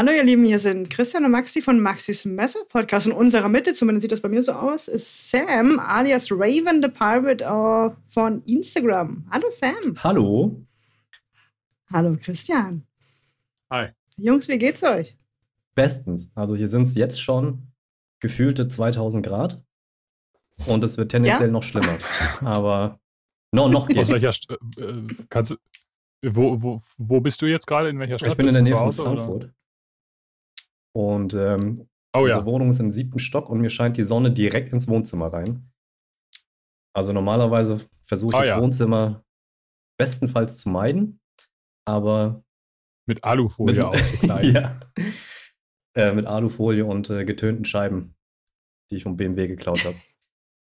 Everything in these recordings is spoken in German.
Hallo ihr Lieben, hier sind Christian und Maxi von Maxis Messer Podcast. In unserer Mitte, zumindest sieht das bei mir so aus, ist Sam alias Raven the Pirate uh, von Instagram. Hallo Sam. Hallo. Hallo Christian. Hi. Jungs, wie geht's euch? Bestens. Also hier sind es jetzt schon gefühlte 2000 Grad und es wird tendenziell ja? noch schlimmer. Aber no, noch geht's. Aus welcher St äh, kannst du, wo, wo, wo bist du jetzt gerade? In welcher Stadt? Ich bin in der Nähe von Frankfurt. Oder? Und ähm, oh, unsere ja. Wohnung ist im siebten Stock und mir scheint die Sonne direkt ins Wohnzimmer rein. Also normalerweise versuche ich oh, das ja. Wohnzimmer bestenfalls zu meiden, aber mit Alufolie auszukleiden. ja. Äh, mit Alufolie und äh, getönten Scheiben, die ich vom BMW geklaut habe.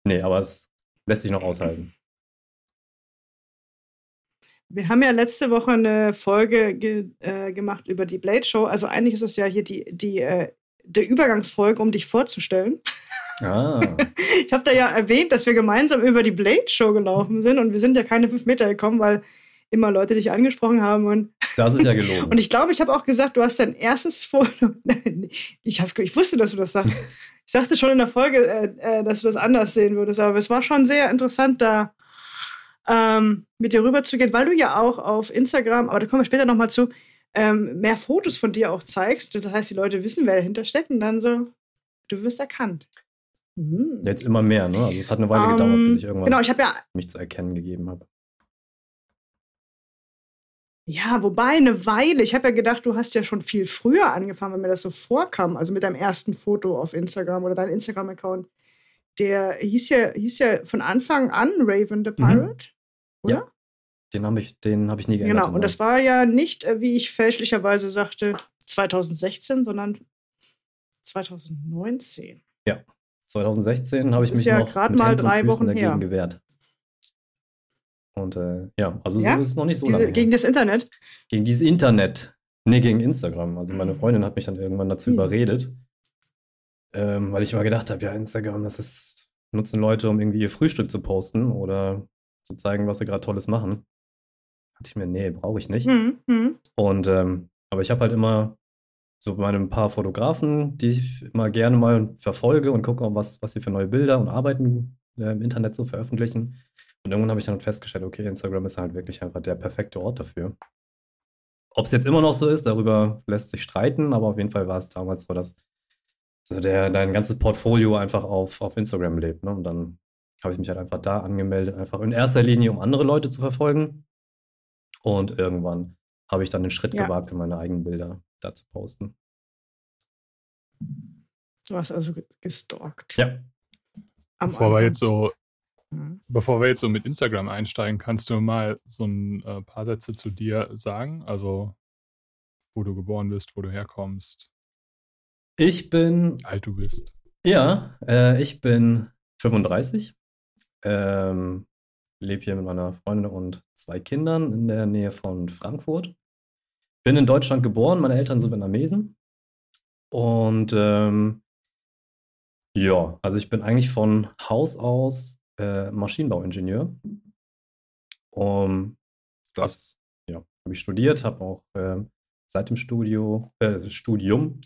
nee, aber es lässt sich noch aushalten. Wir haben ja letzte Woche eine Folge ge äh, gemacht über die Blade Show. Also eigentlich ist es ja hier die, die, äh, der Übergangsfolge, um dich vorzustellen. Ah. Ich habe da ja erwähnt, dass wir gemeinsam über die Blade Show gelaufen sind und wir sind ja keine fünf Meter gekommen, weil immer Leute dich angesprochen haben. Und das ist ja gelogen. und ich glaube, ich habe auch gesagt, du hast dein erstes Foto. ich, hab, ich wusste, dass du das sagst. Ich sagte schon in der Folge, äh, äh, dass du das anders sehen würdest, aber es war schon sehr interessant, da ähm, mit dir rüber zu gehen, weil du ja auch auf Instagram, aber da kommen wir später nochmal zu, ähm, mehr Fotos von dir auch zeigst. Das heißt, die Leute wissen, wer dahinter steckt und dann so, du wirst erkannt. Mhm. Jetzt immer mehr, ne? Also es hat eine Weile um, gedauert, bis ich irgendwann genau, ich ja, mich zu erkennen gegeben habe. Ja, wobei eine Weile. Ich habe ja gedacht, du hast ja schon viel früher angefangen, wenn mir das so vorkam. Also mit deinem ersten Foto auf Instagram oder deinem Instagram-Account. Der hieß ja, hieß ja von Anfang an Raven the mhm. Pirate. Oder? Ja. Den habe ich, hab ich nie geändert. Genau, und das war ja nicht, äh, wie ich fälschlicherweise sagte, 2016, sondern 2019. Ja, 2016 habe ich mich ja noch gerade mal drei Wochen dagegen her. gewehrt. Und äh, ja, also ja? so ist es noch nicht so Diese, lange. Gegen das Internet? Gegen dieses Internet. Nee, gegen Instagram. Also meine Freundin hat mich dann irgendwann dazu hm. überredet, ähm, weil ich immer gedacht habe, ja, Instagram, das ist, nutzen Leute, um irgendwie ihr Frühstück zu posten oder zu zeigen, was sie gerade Tolles machen. Dachte ich mir, nee, brauche ich nicht. Mhm. mhm. Und ähm, aber ich habe halt immer so meine ein paar Fotografen, die ich immer gerne mal verfolge und gucke, was, was sie für neue Bilder und Arbeiten äh, im Internet so veröffentlichen. Und irgendwann habe ich dann festgestellt, okay, Instagram ist halt wirklich einfach der perfekte Ort dafür. Ob es jetzt immer noch so ist, darüber lässt sich streiten, aber auf jeden Fall war es damals so, dass so der, dein ganzes Portfolio einfach auf, auf Instagram lebt. Ne? Und dann habe ich mich halt einfach da angemeldet, einfach in erster Linie, um andere Leute zu verfolgen. Und irgendwann habe ich dann den Schritt ja. gewagt, in meine eigenen Bilder da zu posten. Du hast also gestalkt. Ja. Am bevor wir jetzt so, mhm. bevor wir jetzt so mit Instagram einsteigen, kannst du mal so ein äh, paar Sätze zu dir sagen? Also, wo du geboren bist, wo du herkommst. Ich bin. Wie alt du bist. Ja, äh, ich bin 35 ähm, lebe hier mit meiner Freundin und zwei Kindern in der Nähe von Frankfurt. Bin in Deutschland geboren, meine Eltern sind Vietnamesen. Und ähm, ja, also ich bin eigentlich von Haus aus äh, Maschinenbauingenieur. Um, das ja, habe ich studiert, habe auch äh, seit dem Studio, äh, Studium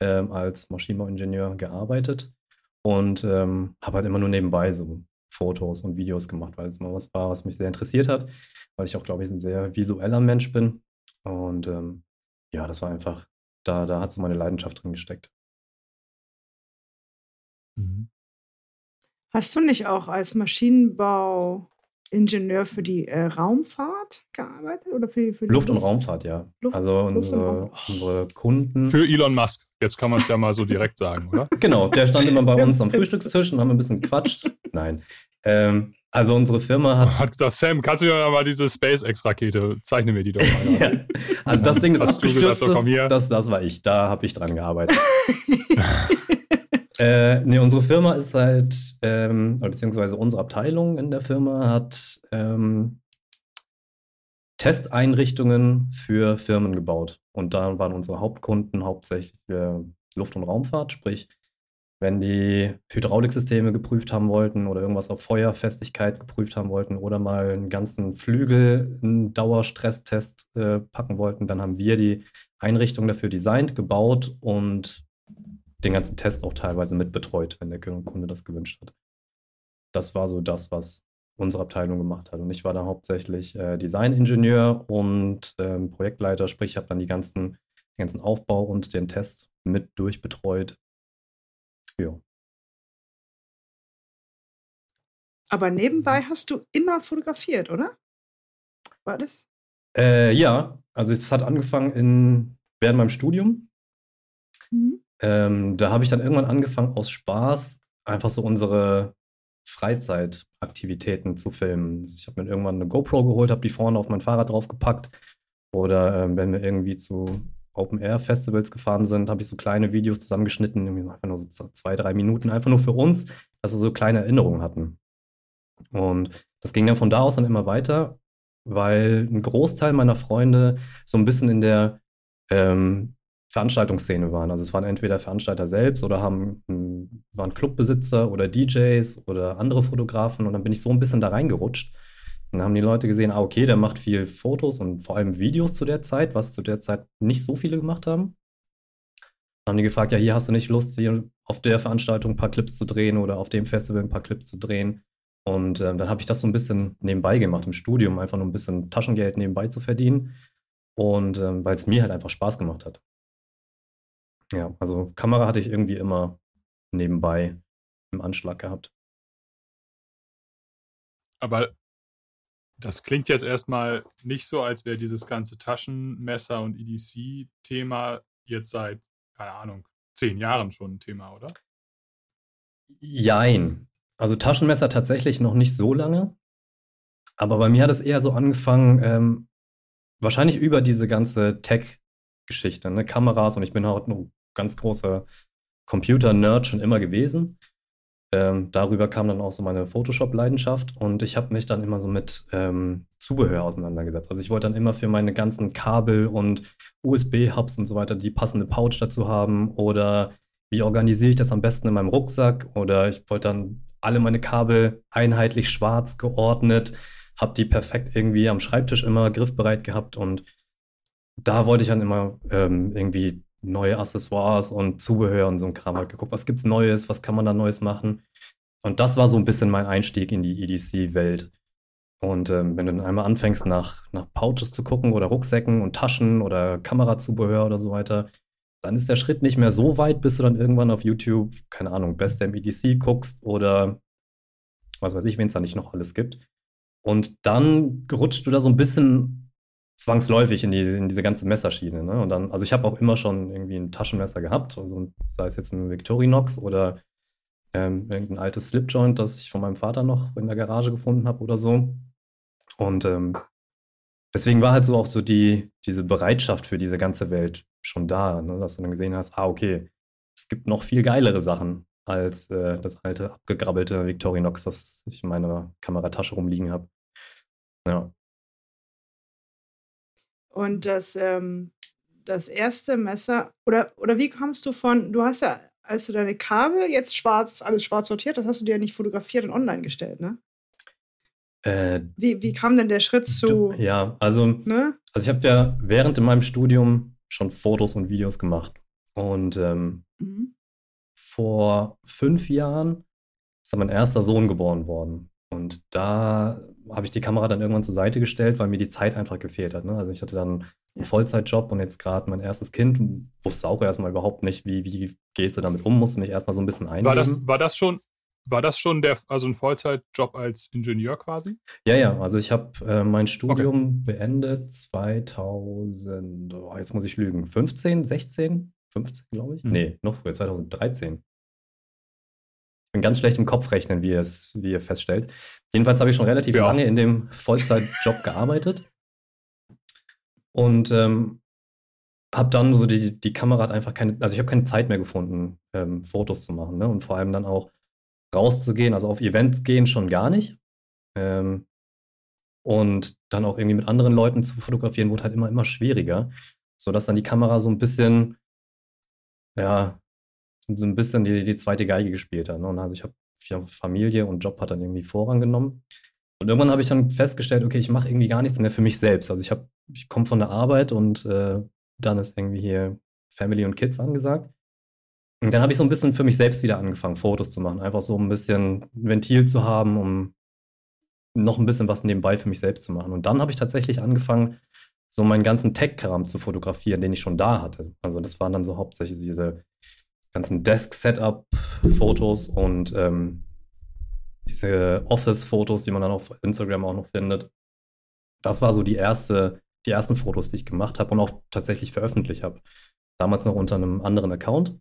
ähm, als Maschinenbauingenieur gearbeitet und ähm, habe halt immer nur nebenbei so Fotos und Videos gemacht, weil es mal was war, was mich sehr interessiert hat, weil ich auch, glaube ich, ein sehr visueller Mensch bin. Und ähm, ja, das war einfach, da, da hat so meine Leidenschaft drin gesteckt. Mhm. Hast du nicht auch als Maschinenbauingenieur für die äh, Raumfahrt gearbeitet? Oder für, für Luft- und Raumfahrt, ja. Luft, also unsere, unsere Kunden. Für Elon Musk. Jetzt kann man es ja mal so direkt sagen, oder? Genau, der stand immer bei uns am Frühstückstisch und haben ein bisschen gequatscht. Nein. Ähm, also unsere Firma hat. Hat gesagt, Sam, kannst du mir mal diese SpaceX-Rakete, zeichne mir die doch mal. ja. Also das Ding ist abgestürzt, gesagt, das, das war ich, da habe ich dran gearbeitet. äh, nee, unsere Firma ist halt, ähm, beziehungsweise unsere Abteilung in der Firma hat ähm, Testeinrichtungen für Firmen gebaut. Und da waren unsere Hauptkunden hauptsächlich Luft- und Raumfahrt, sprich, wenn die Hydrauliksysteme geprüft haben wollten oder irgendwas auf Feuerfestigkeit geprüft haben wollten oder mal einen ganzen Flügel einen Dauerstresstest äh, packen wollten, dann haben wir die Einrichtung dafür designt, gebaut und den ganzen Test auch teilweise mitbetreut, wenn der Kunde das gewünscht hat. Das war so das, was unsere Abteilung gemacht hat. Und ich war da hauptsächlich äh, Designingenieur und ähm, Projektleiter, sprich, ich habe dann die ganzen, den ganzen Aufbau und den Test mit durchbetreut. Ja. Aber nebenbei hast du immer fotografiert, oder? War das? Äh, ja, also es hat angefangen in, während meinem Studium. Mhm. Ähm, da habe ich dann irgendwann angefangen, aus Spaß einfach so unsere Freizeitaktivitäten zu filmen. Ich habe mir irgendwann eine GoPro geholt, habe die vorne auf mein Fahrrad draufgepackt. Oder ähm, wenn wir irgendwie zu Open-Air-Festivals gefahren sind, habe ich so kleine Videos zusammengeschnitten, einfach nur so zwei, drei Minuten, einfach nur für uns, dass wir so kleine Erinnerungen hatten. Und das ging dann von da aus dann immer weiter, weil ein Großteil meiner Freunde so ein bisschen in der ähm, Veranstaltungsszene waren. Also es waren entweder Veranstalter selbst oder haben, waren Clubbesitzer oder DJs oder andere Fotografen und dann bin ich so ein bisschen da reingerutscht. Und dann haben die Leute gesehen, ah, okay, der macht viel Fotos und vor allem Videos zu der Zeit, was zu der Zeit nicht so viele gemacht haben. Dann haben die gefragt, ja, hier hast du nicht Lust, hier auf der Veranstaltung ein paar Clips zu drehen oder auf dem Festival ein paar Clips zu drehen. Und äh, dann habe ich das so ein bisschen nebenbei gemacht im Studium, einfach nur ein bisschen Taschengeld nebenbei zu verdienen. Und ähm, weil es mir halt einfach Spaß gemacht hat. Ja, also Kamera hatte ich irgendwie immer nebenbei im Anschlag gehabt. Aber das klingt jetzt erstmal nicht so, als wäre dieses ganze Taschenmesser und EDC-Thema jetzt seit, keine Ahnung, zehn Jahren schon ein Thema, oder? Jein. Also Taschenmesser tatsächlich noch nicht so lange. Aber bei mir hat es eher so angefangen, ähm, wahrscheinlich über diese ganze Tech-Geschichte, ne? Kameras und ich bin halt ein ganz großer Computer-Nerd schon immer gewesen. Ähm, darüber kam dann auch so meine Photoshop-Leidenschaft und ich habe mich dann immer so mit ähm, Zubehör auseinandergesetzt. Also ich wollte dann immer für meine ganzen Kabel und USB-Hubs und so weiter die passende Pouch dazu haben oder wie organisiere ich das am besten in meinem Rucksack oder ich wollte dann alle meine Kabel einheitlich schwarz geordnet, habe die perfekt irgendwie am Schreibtisch immer griffbereit gehabt und da wollte ich dann immer ähm, irgendwie neue Accessoires und Zubehör und so ein Kram halt geguckt, was gibt's Neues, was kann man da Neues machen. Und das war so ein bisschen mein Einstieg in die EDC-Welt. Und ähm, wenn du dann einmal anfängst, nach, nach Pouches zu gucken oder Rucksäcken und Taschen oder Kamerazubehör oder so weiter, dann ist der Schritt nicht mehr so weit, bis du dann irgendwann auf YouTube, keine Ahnung, Best im EDC guckst oder was weiß ich, wen es da nicht noch alles gibt. Und dann rutscht du da so ein bisschen zwangsläufig in, die, in diese ganze Messerschiene. Ne? Und dann, also ich habe auch immer schon irgendwie ein Taschenmesser gehabt, also sei es jetzt ein Victorinox oder ähm, irgendein altes Slipjoint, das ich von meinem Vater noch in der Garage gefunden habe oder so. Und ähm, deswegen war halt so auch so die, diese Bereitschaft für diese ganze Welt schon da, ne? dass du dann gesehen hast, ah, okay, es gibt noch viel geilere Sachen als äh, das alte abgegrabbelte Victorinox, das ich in meiner Kameratasche rumliegen habe. Ja. Und das, ähm, das erste Messer, oder, oder wie kommst du von, du hast ja, als du deine Kabel jetzt schwarz, alles schwarz sortiert, das hast du dir ja nicht fotografiert und online gestellt, ne? Äh, wie, wie kam denn der Schritt zu? Du, ja, also, ne? also ich habe ja während in meinem Studium schon Fotos und Videos gemacht. Und ähm, mhm. vor fünf Jahren ist dann mein erster Sohn geboren worden. Und da habe ich die Kamera dann irgendwann zur Seite gestellt, weil mir die Zeit einfach gefehlt hat. Ne? Also ich hatte dann einen Vollzeitjob und jetzt gerade mein erstes Kind, wusste auch erstmal überhaupt nicht, wie, wie gehst du damit um, musste mich erstmal so ein bisschen einleben. War das, war das schon, war das schon der, also ein Vollzeitjob als Ingenieur quasi? Ja, ja, also ich habe äh, mein Studium okay. beendet 2000, oh, jetzt muss ich lügen, 15, 16, 15 glaube ich? Mhm. Nee, noch früher, 2013 bin ganz schlecht im Kopf rechnen, wie, es, wie ihr feststellt. Jedenfalls habe ich schon relativ ja. lange in dem Vollzeitjob gearbeitet und ähm, habe dann so die, die Kamera hat einfach keine, also ich habe keine Zeit mehr gefunden, ähm, Fotos zu machen ne? und vor allem dann auch rauszugehen, also auf Events gehen schon gar nicht. Ähm, und dann auch irgendwie mit anderen Leuten zu fotografieren, wurde halt immer, immer schwieriger, sodass dann die Kamera so ein bisschen, ja, so ein bisschen die, die zweite Geige gespielt hat. Ne? Und also ich habe Familie und Job hat dann irgendwie Vorrang genommen. Und irgendwann habe ich dann festgestellt, okay, ich mache irgendwie gar nichts mehr für mich selbst. Also ich habe, ich komme von der Arbeit und äh, dann ist irgendwie hier Family und Kids angesagt. Und dann habe ich so ein bisschen für mich selbst wieder angefangen, Fotos zu machen. Einfach so ein bisschen Ventil zu haben, um noch ein bisschen was nebenbei für mich selbst zu machen. Und dann habe ich tatsächlich angefangen, so meinen ganzen Tech-Kram zu fotografieren, den ich schon da hatte. Also das waren dann so hauptsächlich diese ganzen Desk-Setup-Fotos und ähm, diese Office-Fotos, die man dann auf Instagram auch noch findet. Das war so die erste, die ersten Fotos, die ich gemacht habe und auch tatsächlich veröffentlicht habe. Damals noch unter einem anderen Account.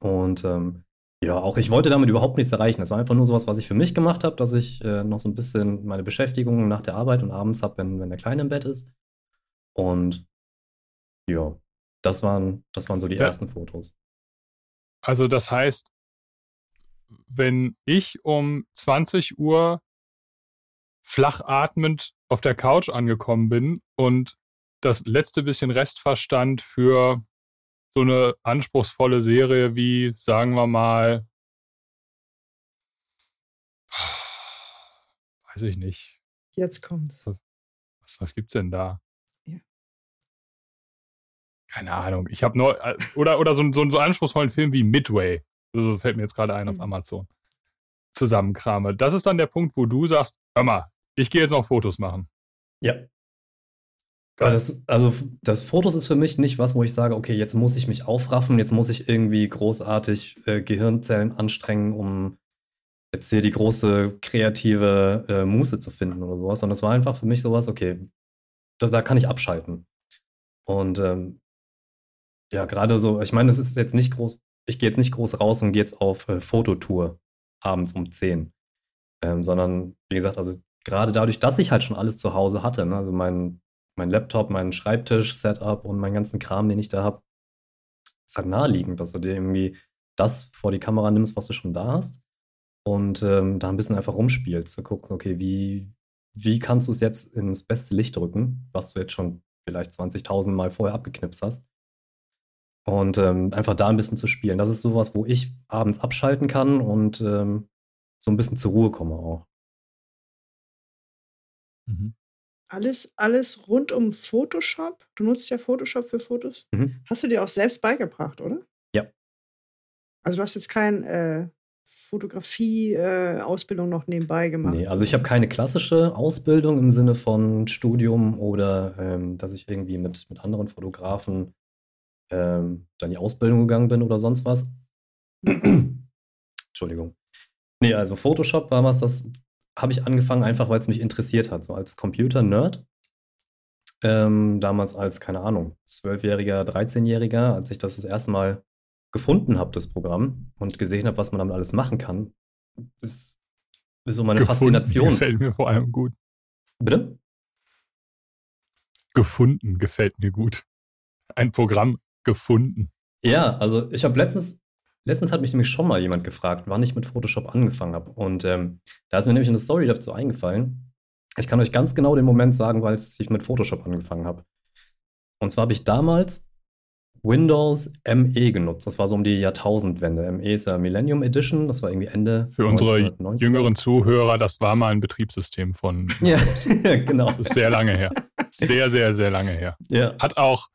Und ähm, ja, auch ich wollte damit überhaupt nichts erreichen. Es war einfach nur sowas, was ich für mich gemacht habe, dass ich äh, noch so ein bisschen meine Beschäftigung nach der Arbeit und abends habe, wenn, wenn der Kleine im Bett ist. Und ja, das waren, das waren so die ja. ersten Fotos. Also das heißt, wenn ich um 20 Uhr flach atmend auf der Couch angekommen bin und das letzte bisschen Restverstand für so eine anspruchsvolle Serie wie, sagen wir mal, weiß ich nicht. Jetzt kommt's. Was, was gibt's denn da? Keine Ahnung. Ich habe nur, äh, oder, oder so, so, so einen anspruchsvollen Film wie Midway. So fällt mir jetzt gerade ein auf mhm. Amazon. Zusammenkrame. Das ist dann der Punkt, wo du sagst, hör mal, ich gehe jetzt noch Fotos machen. Ja, das, also das Fotos ist für mich nicht was, wo ich sage, okay, jetzt muss ich mich aufraffen, jetzt muss ich irgendwie großartig äh, Gehirnzellen anstrengen, um jetzt hier die große kreative äh, Muße zu finden oder sowas. Sondern es war einfach für mich sowas, okay, das, da kann ich abschalten. Und ähm, ja, gerade so, ich meine, es ist jetzt nicht groß, ich gehe jetzt nicht groß raus und gehe jetzt auf äh, Fototour abends um 10. Ähm, sondern, wie gesagt, also gerade dadurch, dass ich halt schon alles zu Hause hatte, ne, also mein mein Laptop, mein Schreibtisch-Setup und meinen ganzen Kram, den ich da habe, ist halt naheliegend, dass du dir irgendwie das vor die Kamera nimmst, was du schon da hast und ähm, da ein bisschen einfach rumspielst, zu gucken, okay, wie, wie kannst du es jetzt ins beste Licht drücken, was du jetzt schon vielleicht 20.000 Mal vorher abgeknipst hast. Und ähm, einfach da ein bisschen zu spielen. Das ist sowas, wo ich abends abschalten kann und ähm, so ein bisschen zur Ruhe komme auch. Mhm alles, alles rund um Photoshop. Du nutzt ja Photoshop für Fotos. Mhm. Hast du dir auch selbst beigebracht, oder? Ja. Also du hast jetzt keine äh, Fotografie-Ausbildung äh, noch nebenbei gemacht? Nee, also ich habe keine klassische Ausbildung im Sinne von Studium oder ähm, dass ich irgendwie mit, mit anderen Fotografen ähm, dann die Ausbildung gegangen bin oder sonst was. Entschuldigung. Nee, also Photoshop war was, das habe ich angefangen, einfach weil es mich interessiert hat, so als Computer-Nerd. Ähm, damals als, keine Ahnung, 12-Jähriger, 13-Jähriger, als ich das das erste Mal gefunden habe, das Programm, und gesehen habe, was man damit alles machen kann. Das ist so meine gefunden, Faszination. Gefällt mir vor allem gut. Bitte? Gefunden gefällt mir gut. Ein Programm gefunden. Ja, also ich habe letztens Letztens hat mich nämlich schon mal jemand gefragt, wann ich mit Photoshop angefangen habe. Und ähm, da ist mir nämlich eine Story dazu eingefallen. Ich kann euch ganz genau den Moment sagen, weil ich mit Photoshop angefangen habe. Und zwar habe ich damals Windows ME genutzt. Das war so um die Jahrtausendwende. ME ist ja Millennium Edition. Das war irgendwie Ende. Für unsere jüngeren Zuhörer, das war mal ein Betriebssystem von. ja, genau. Das ist sehr lange her. Sehr, sehr, sehr lange her. Ja. Hat auch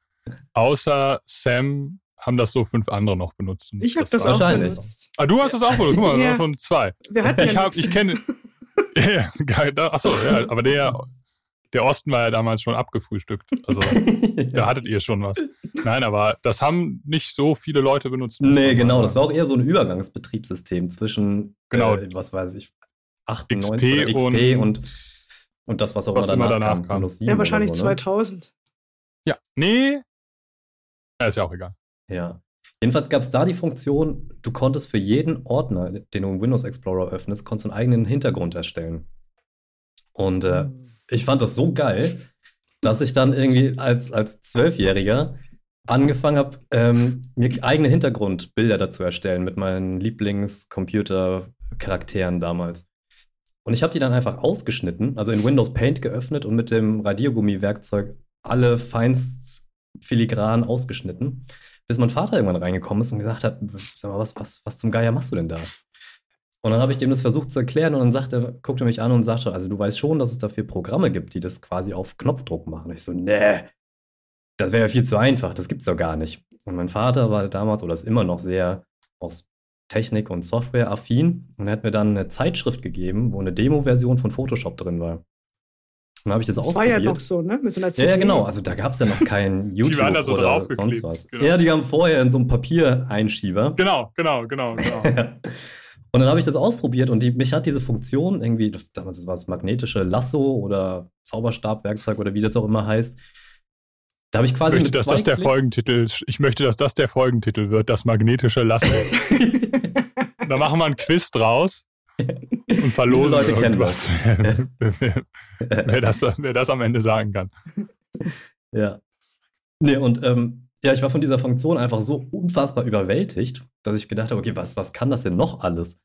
außer Sam haben das so fünf andere noch benutzt. Ich habe das, das auch benutzt. Ah, du hast das auch benutzt. Guck mal, ja. schon zwei. Wir hatten ich ja ich kenne. ja, achso, ja, aber der, der Osten war ja damals schon abgefrühstückt. Also da hattet ihr schon was. Nein, aber das haben nicht so viele Leute benutzt. Nee, genau. Das war auch eher so ein Übergangsbetriebssystem zwischen, genau. Äh, was weiß ich, 8, XP, 9, XP und, und, und, das, was auch was immer danach, danach kam. kam. Ja, wahrscheinlich so, ne? 2000. Ja, nee. Ja, ist ja auch egal. Ja. Jedenfalls gab es da die Funktion, du konntest für jeden Ordner, den du im Windows Explorer öffnest, konntest einen eigenen Hintergrund erstellen. Und äh, hm. ich fand das so geil, dass ich dann irgendwie als, als Zwölfjähriger angefangen habe, ähm, mir eigene Hintergrundbilder dazu erstellen mit meinen Lieblingscomputer-Charakteren damals. Und ich habe die dann einfach ausgeschnitten, also in Windows Paint geöffnet und mit dem Radiergummi-Werkzeug alle feinst filigran ausgeschnitten bis mein Vater irgendwann reingekommen ist und gesagt hat, sag mal, was, was, was zum Geier machst du denn da? Und dann habe ich dem das versucht zu erklären und dann sagte, guckte mich an und sagte, also du weißt schon, dass es dafür Programme gibt, die das quasi auf Knopfdruck machen. Ich so, nee, das wäre ja viel zu einfach, das gibt es doch gar nicht. Und mein Vater war damals oder ist immer noch sehr aus Technik und Software affin und er hat mir dann eine Zeitschrift gegeben, wo eine Demo-Version von Photoshop drin war. Dann habe ich das, das ausprobiert. war ja noch so, ne? Mit so einer CD. Ja, ja, genau. Also da gab es ja noch kein YouTube die waren da so oder sonst was. Genau. Ja, die haben vorher in so einem Papiereinschieber. Genau, genau, genau, genau. und dann habe ich das ausprobiert und die, mich hat diese Funktion irgendwie, das, damals war es magnetische Lasso oder Zauberstabwerkzeug oder wie das auch immer heißt. Da habe ich quasi ich möchte, dass das der Folgentitel, ich möchte, dass das der Folgentitel wird, das magnetische Lasso. da machen wir ein Quiz draus und verlosen Leute irgendwas. wer, wer, das, wer das am Ende sagen kann. Ja. Nee, und ähm, ja, ich war von dieser Funktion einfach so unfassbar überwältigt, dass ich gedacht habe, okay, was, was kann das denn noch alles?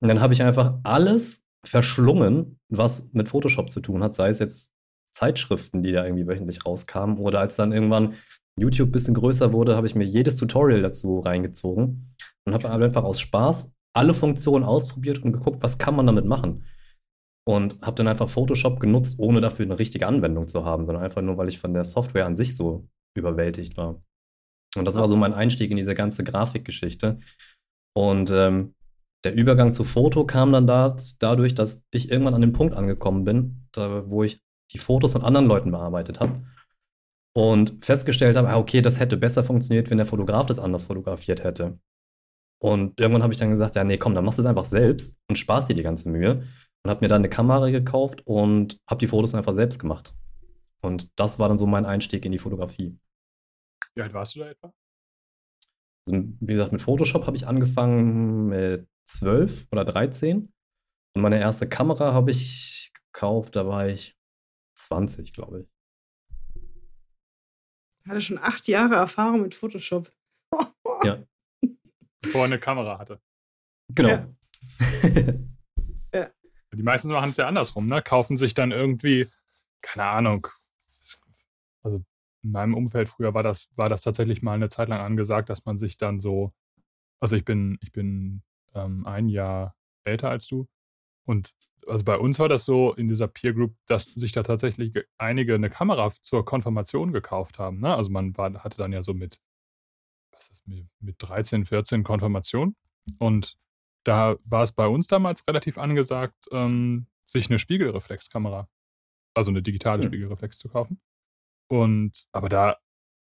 Und dann habe ich einfach alles verschlungen, was mit Photoshop zu tun hat, sei es jetzt Zeitschriften, die da irgendwie wöchentlich rauskamen, oder als dann irgendwann YouTube ein bisschen größer wurde, habe ich mir jedes Tutorial dazu reingezogen und habe einfach aus Spaß alle Funktionen ausprobiert und geguckt, was kann man damit machen. Und habe dann einfach Photoshop genutzt, ohne dafür eine richtige Anwendung zu haben, sondern einfach nur, weil ich von der Software an sich so überwältigt war. Und das war so mein Einstieg in diese ganze Grafikgeschichte. Und ähm, der Übergang zu Foto kam dann da, dadurch, dass ich irgendwann an dem Punkt angekommen bin, da, wo ich die Fotos von anderen Leuten bearbeitet habe und festgestellt habe, ah, okay, das hätte besser funktioniert, wenn der Fotograf das anders fotografiert hätte. Und irgendwann habe ich dann gesagt, ja, nee, komm, dann machst du es einfach selbst und sparst dir die ganze Mühe. Und habe mir dann eine Kamera gekauft und habe die Fotos einfach selbst gemacht. Und das war dann so mein Einstieg in die Fotografie. Wie alt warst du da etwa? Also, wie gesagt, mit Photoshop habe ich angefangen mit 12 oder 13. Und meine erste Kamera habe ich gekauft, da war ich 20, glaube ich. Ich hatte schon acht Jahre Erfahrung mit Photoshop. ja. Bevor er eine Kamera hatte. Genau. Ja. ja. Die meisten machen es ja andersrum, ne? Kaufen sich dann irgendwie, keine Ahnung. Also in meinem Umfeld früher war das, war das tatsächlich mal eine Zeit lang angesagt, dass man sich dann so, also ich bin, ich bin ähm, ein Jahr älter als du und also bei uns war das so in dieser Peer Group, dass sich da tatsächlich einige eine Kamera zur Konfirmation gekauft haben. Ne? Also man war, hatte dann ja so mit, mit, mit 13, 14 Konfirmation. Und da war es bei uns damals relativ angesagt, ähm, sich eine Spiegelreflexkamera, also eine digitale mhm. Spiegelreflex zu kaufen. Und aber da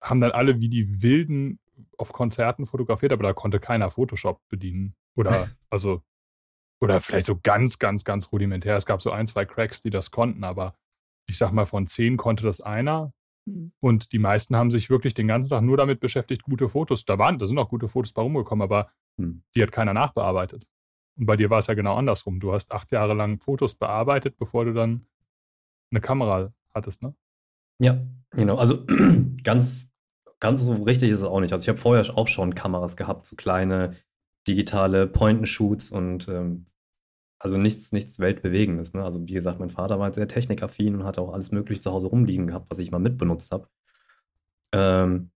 haben dann alle wie die Wilden auf Konzerten fotografiert, aber da konnte keiner Photoshop bedienen. Oder also oder vielleicht so ganz, ganz, ganz rudimentär. Es gab so ein, zwei Cracks, die das konnten, aber ich sag mal, von zehn konnte das einer. Mhm. Und die meisten haben sich wirklich den ganzen Tag nur damit beschäftigt, gute Fotos. Da waren, da sind auch gute Fotos bei rumgekommen, aber mhm. die hat keiner nachbearbeitet. Und bei dir war es ja genau andersrum. Du hast acht Jahre lang Fotos bearbeitet, bevor du dann eine Kamera hattest, ne? Ja, genau. Also ganz, ganz so richtig ist es auch nicht. Also ich habe vorher auch schon Kameras gehabt, so kleine digitale Point-and-Shoots und ähm, also nichts, nichts Weltbewegendes. Ne? Also wie gesagt, mein Vater war sehr technikaffin und hatte auch alles mögliche zu Hause rumliegen gehabt, was ich mal mitbenutzt habe. Ähm,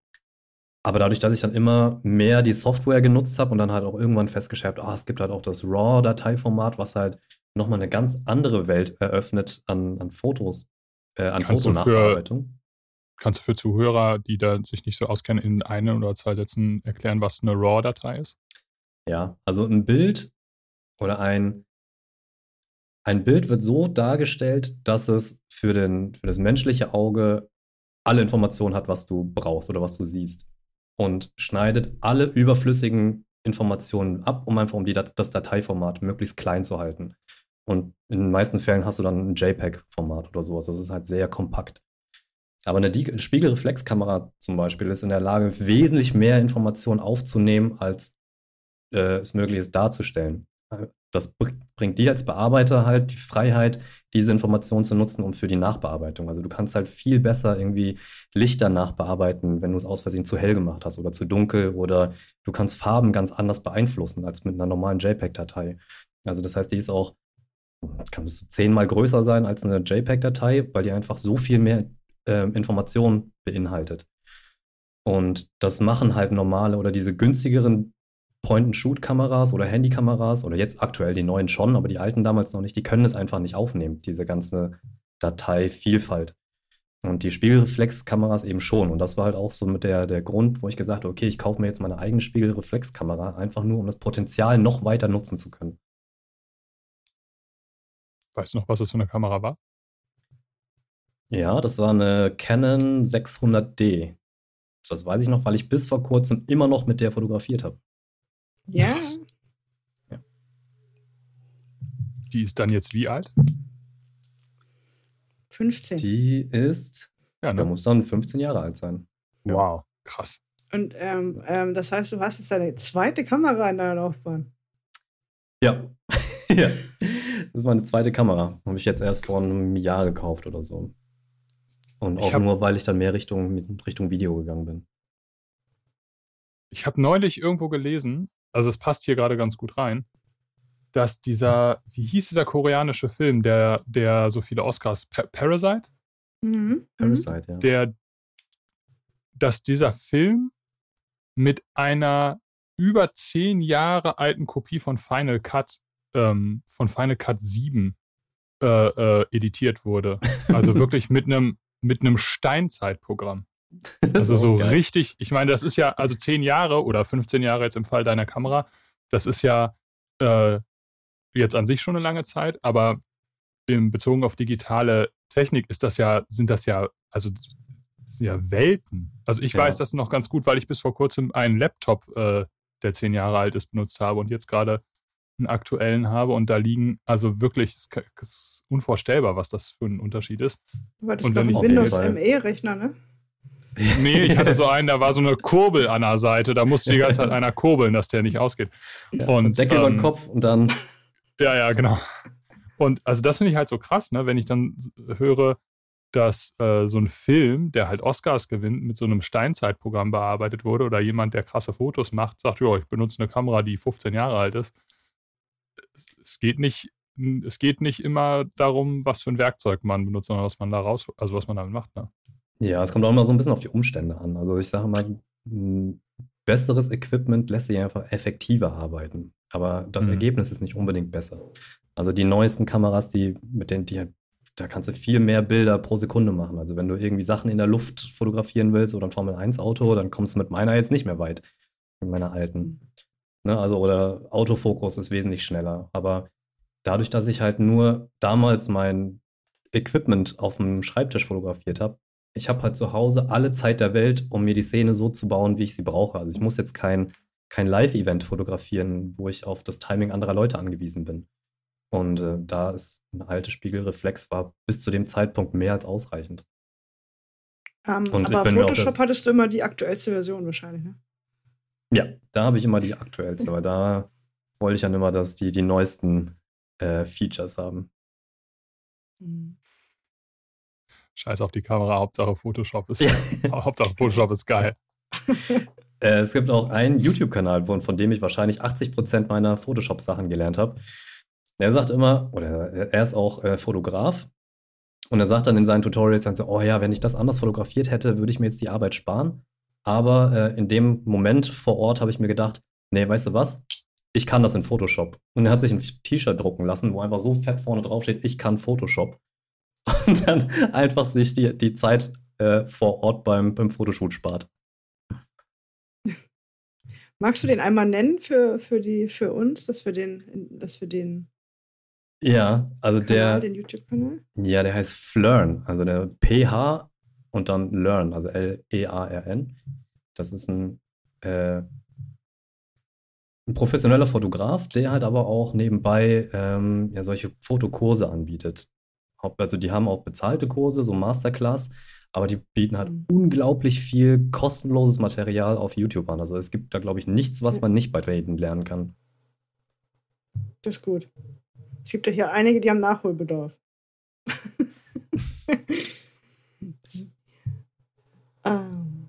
aber dadurch, dass ich dann immer mehr die Software genutzt habe und dann halt auch irgendwann festgestellt, ah, es gibt halt auch das RAW-Dateiformat, was halt nochmal eine ganz andere Welt eröffnet an, an Fotos, äh, an Fotonachbearbeitung. Kannst du für Zuhörer, die da sich nicht so auskennen, in ein oder zwei Sätzen erklären, was eine RAW-Datei ist? Ja, also ein Bild oder ein, ein Bild wird so dargestellt, dass es für, den, für das menschliche Auge alle Informationen hat, was du brauchst oder was du siehst. Und schneidet alle überflüssigen Informationen ab, um einfach um die, das Dateiformat möglichst klein zu halten. Und in den meisten Fällen hast du dann ein JPEG-Format oder sowas. Das ist halt sehr kompakt. Aber eine Spiegelreflexkamera zum Beispiel ist in der Lage, wesentlich mehr Informationen aufzunehmen, als äh, es möglich ist darzustellen. Das bringt dir als Bearbeiter halt die Freiheit, diese Informationen zu nutzen, um für die Nachbearbeitung. Also du kannst halt viel besser irgendwie Lichter nachbearbeiten, wenn du es aus Versehen zu hell gemacht hast oder zu dunkel oder du kannst Farben ganz anders beeinflussen als mit einer normalen JPEG-Datei. Also das heißt, die ist auch, kann bis zehnmal größer sein als eine JPEG-Datei, weil die einfach so viel mehr äh, Informationen beinhaltet. Und das machen halt normale oder diese günstigeren Point-and-Shoot-Kameras oder Handykameras oder jetzt aktuell die neuen schon, aber die alten damals noch nicht, die können es einfach nicht aufnehmen, diese ganze Dateivielfalt. Und die Spiegelreflexkameras eben schon. Und das war halt auch so mit der, der Grund, wo ich gesagt habe, okay, ich kaufe mir jetzt meine eigene Spiegelreflexkamera, einfach nur, um das Potenzial noch weiter nutzen zu können. Weißt du noch, was das für eine Kamera war? Ja, das war eine Canon 600D. Das weiß ich noch, weil ich bis vor kurzem immer noch mit der fotografiert habe. Ja. ja. Die ist dann jetzt wie alt? 15. Die ist, ja, ne? da muss dann 15 Jahre alt sein. Wow, krass. Und ähm, ähm, das heißt, du hast jetzt deine zweite Kamera in deiner Laufbahn. Ja. ja. Das ist meine zweite Kamera. Habe ich jetzt erst vor einem Jahr gekauft oder so. Und auch hab, nur, weil ich dann mehr Richtung, Richtung Video gegangen bin. Ich habe neulich irgendwo gelesen, also es passt hier gerade ganz gut rein, dass dieser, wie hieß dieser koreanische Film, der, der so viele Oscars, pa Parasite? Mhm. Parasite, ja. Der, dass dieser Film mit einer über zehn Jahre alten Kopie von Final Cut, ähm, von Final Cut 7 äh, äh, editiert wurde. Also wirklich mit einem mit einem Steinzeitprogramm. Also so geil. richtig, ich meine, das ist ja, also zehn Jahre oder 15 Jahre jetzt im Fall deiner Kamera, das ist ja äh, jetzt an sich schon eine lange Zeit, aber im bezogen auf digitale Technik ist das ja, sind das ja, also ja Welten. Also ich ja. weiß das noch ganz gut, weil ich bis vor kurzem einen Laptop, äh, der zehn Jahre alt ist, benutzt habe und jetzt gerade einen aktuellen habe und da liegen, also wirklich, es ist unvorstellbar, was das für ein Unterschied ist. Du hattest, glaube ich, Windows ME-Rechner, ne? Nee, ich hatte so einen, da war so eine Kurbel an der Seite, da musste die ganze Zeit einer kurbeln, dass der nicht ausgeht. Ja, und, Deckel ähm, über den ähm, Kopf und dann. Ja, ja, genau. Und also das finde ich halt so krass, ne, wenn ich dann höre, dass äh, so ein Film, der halt Oscars gewinnt, mit so einem Steinzeitprogramm bearbeitet wurde oder jemand, der krasse Fotos macht, sagt, ja, ich benutze eine Kamera, die 15 Jahre alt ist es geht nicht, es geht nicht immer darum, was für ein Werkzeug man benutzt, sondern was man da raus, also was man damit macht. Ne? Ja, es kommt auch immer so ein bisschen auf die Umstände an. Also ich sage mal, besseres Equipment lässt sich einfach effektiver arbeiten. Aber das mhm. Ergebnis ist nicht unbedingt besser. Also die neuesten Kameras, die mit denen, die da kannst du viel mehr Bilder pro Sekunde machen. Also wenn du irgendwie Sachen in der Luft fotografieren willst oder ein Formel-1-Auto, dann kommst du mit meiner jetzt nicht mehr weit. Mit meiner alten. Mhm. Ne, also, oder Autofokus ist wesentlich schneller. Aber dadurch, dass ich halt nur damals mein Equipment auf dem Schreibtisch fotografiert habe, ich habe halt zu Hause alle Zeit der Welt, um mir die Szene so zu bauen, wie ich sie brauche. Also ich muss jetzt kein, kein Live-Event fotografieren, wo ich auf das Timing anderer Leute angewiesen bin. Und äh, da ist eine alte Spiegelreflex war bis zu dem Zeitpunkt mehr als ausreichend. Um, ähm, aber Photoshop hattest du immer die aktuellste Version wahrscheinlich, ne? Ja, da habe ich immer die aktuellste, weil da wollte ich dann immer, dass die die neuesten äh, Features haben. Mhm. Scheiß auf die Kamera, Hauptsache Photoshop ist, Hauptsache Photoshop ist geil. äh, es gibt auch einen YouTube-Kanal, von, von dem ich wahrscheinlich 80% meiner Photoshop-Sachen gelernt habe. Er sagt immer, oder er ist auch äh, Fotograf, und er sagt dann in seinen Tutorials dann so, oh ja, wenn ich das anders fotografiert hätte, würde ich mir jetzt die Arbeit sparen. Aber äh, in dem Moment vor Ort habe ich mir gedacht, nee, weißt du was? Ich kann das in Photoshop. Und er hat sich ein T-Shirt drucken lassen, wo einfach so fett vorne drauf steht, ich kann Photoshop. Und dann einfach sich die, die Zeit äh, vor Ort beim, beim Fotoshoot spart. Magst du den einmal nennen für, für, die, für uns, dass wir den, dass wir den ja, also Kanal, der. Den YouTube-Kanal? Ja, der heißt Flern. Also der PH und dann Learn, also L-E-A-R-N. Das ist ein, äh, ein professioneller Fotograf, der halt aber auch nebenbei ähm, ja, solche Fotokurse anbietet. Also die haben auch bezahlte Kurse, so Masterclass, aber die bieten halt mhm. unglaublich viel kostenloses Material auf YouTube an. Also es gibt da, glaube ich, nichts, was man nicht bei denen lernen kann. Das ist gut. Es gibt ja hier einige, die haben Nachholbedarf. Ähm,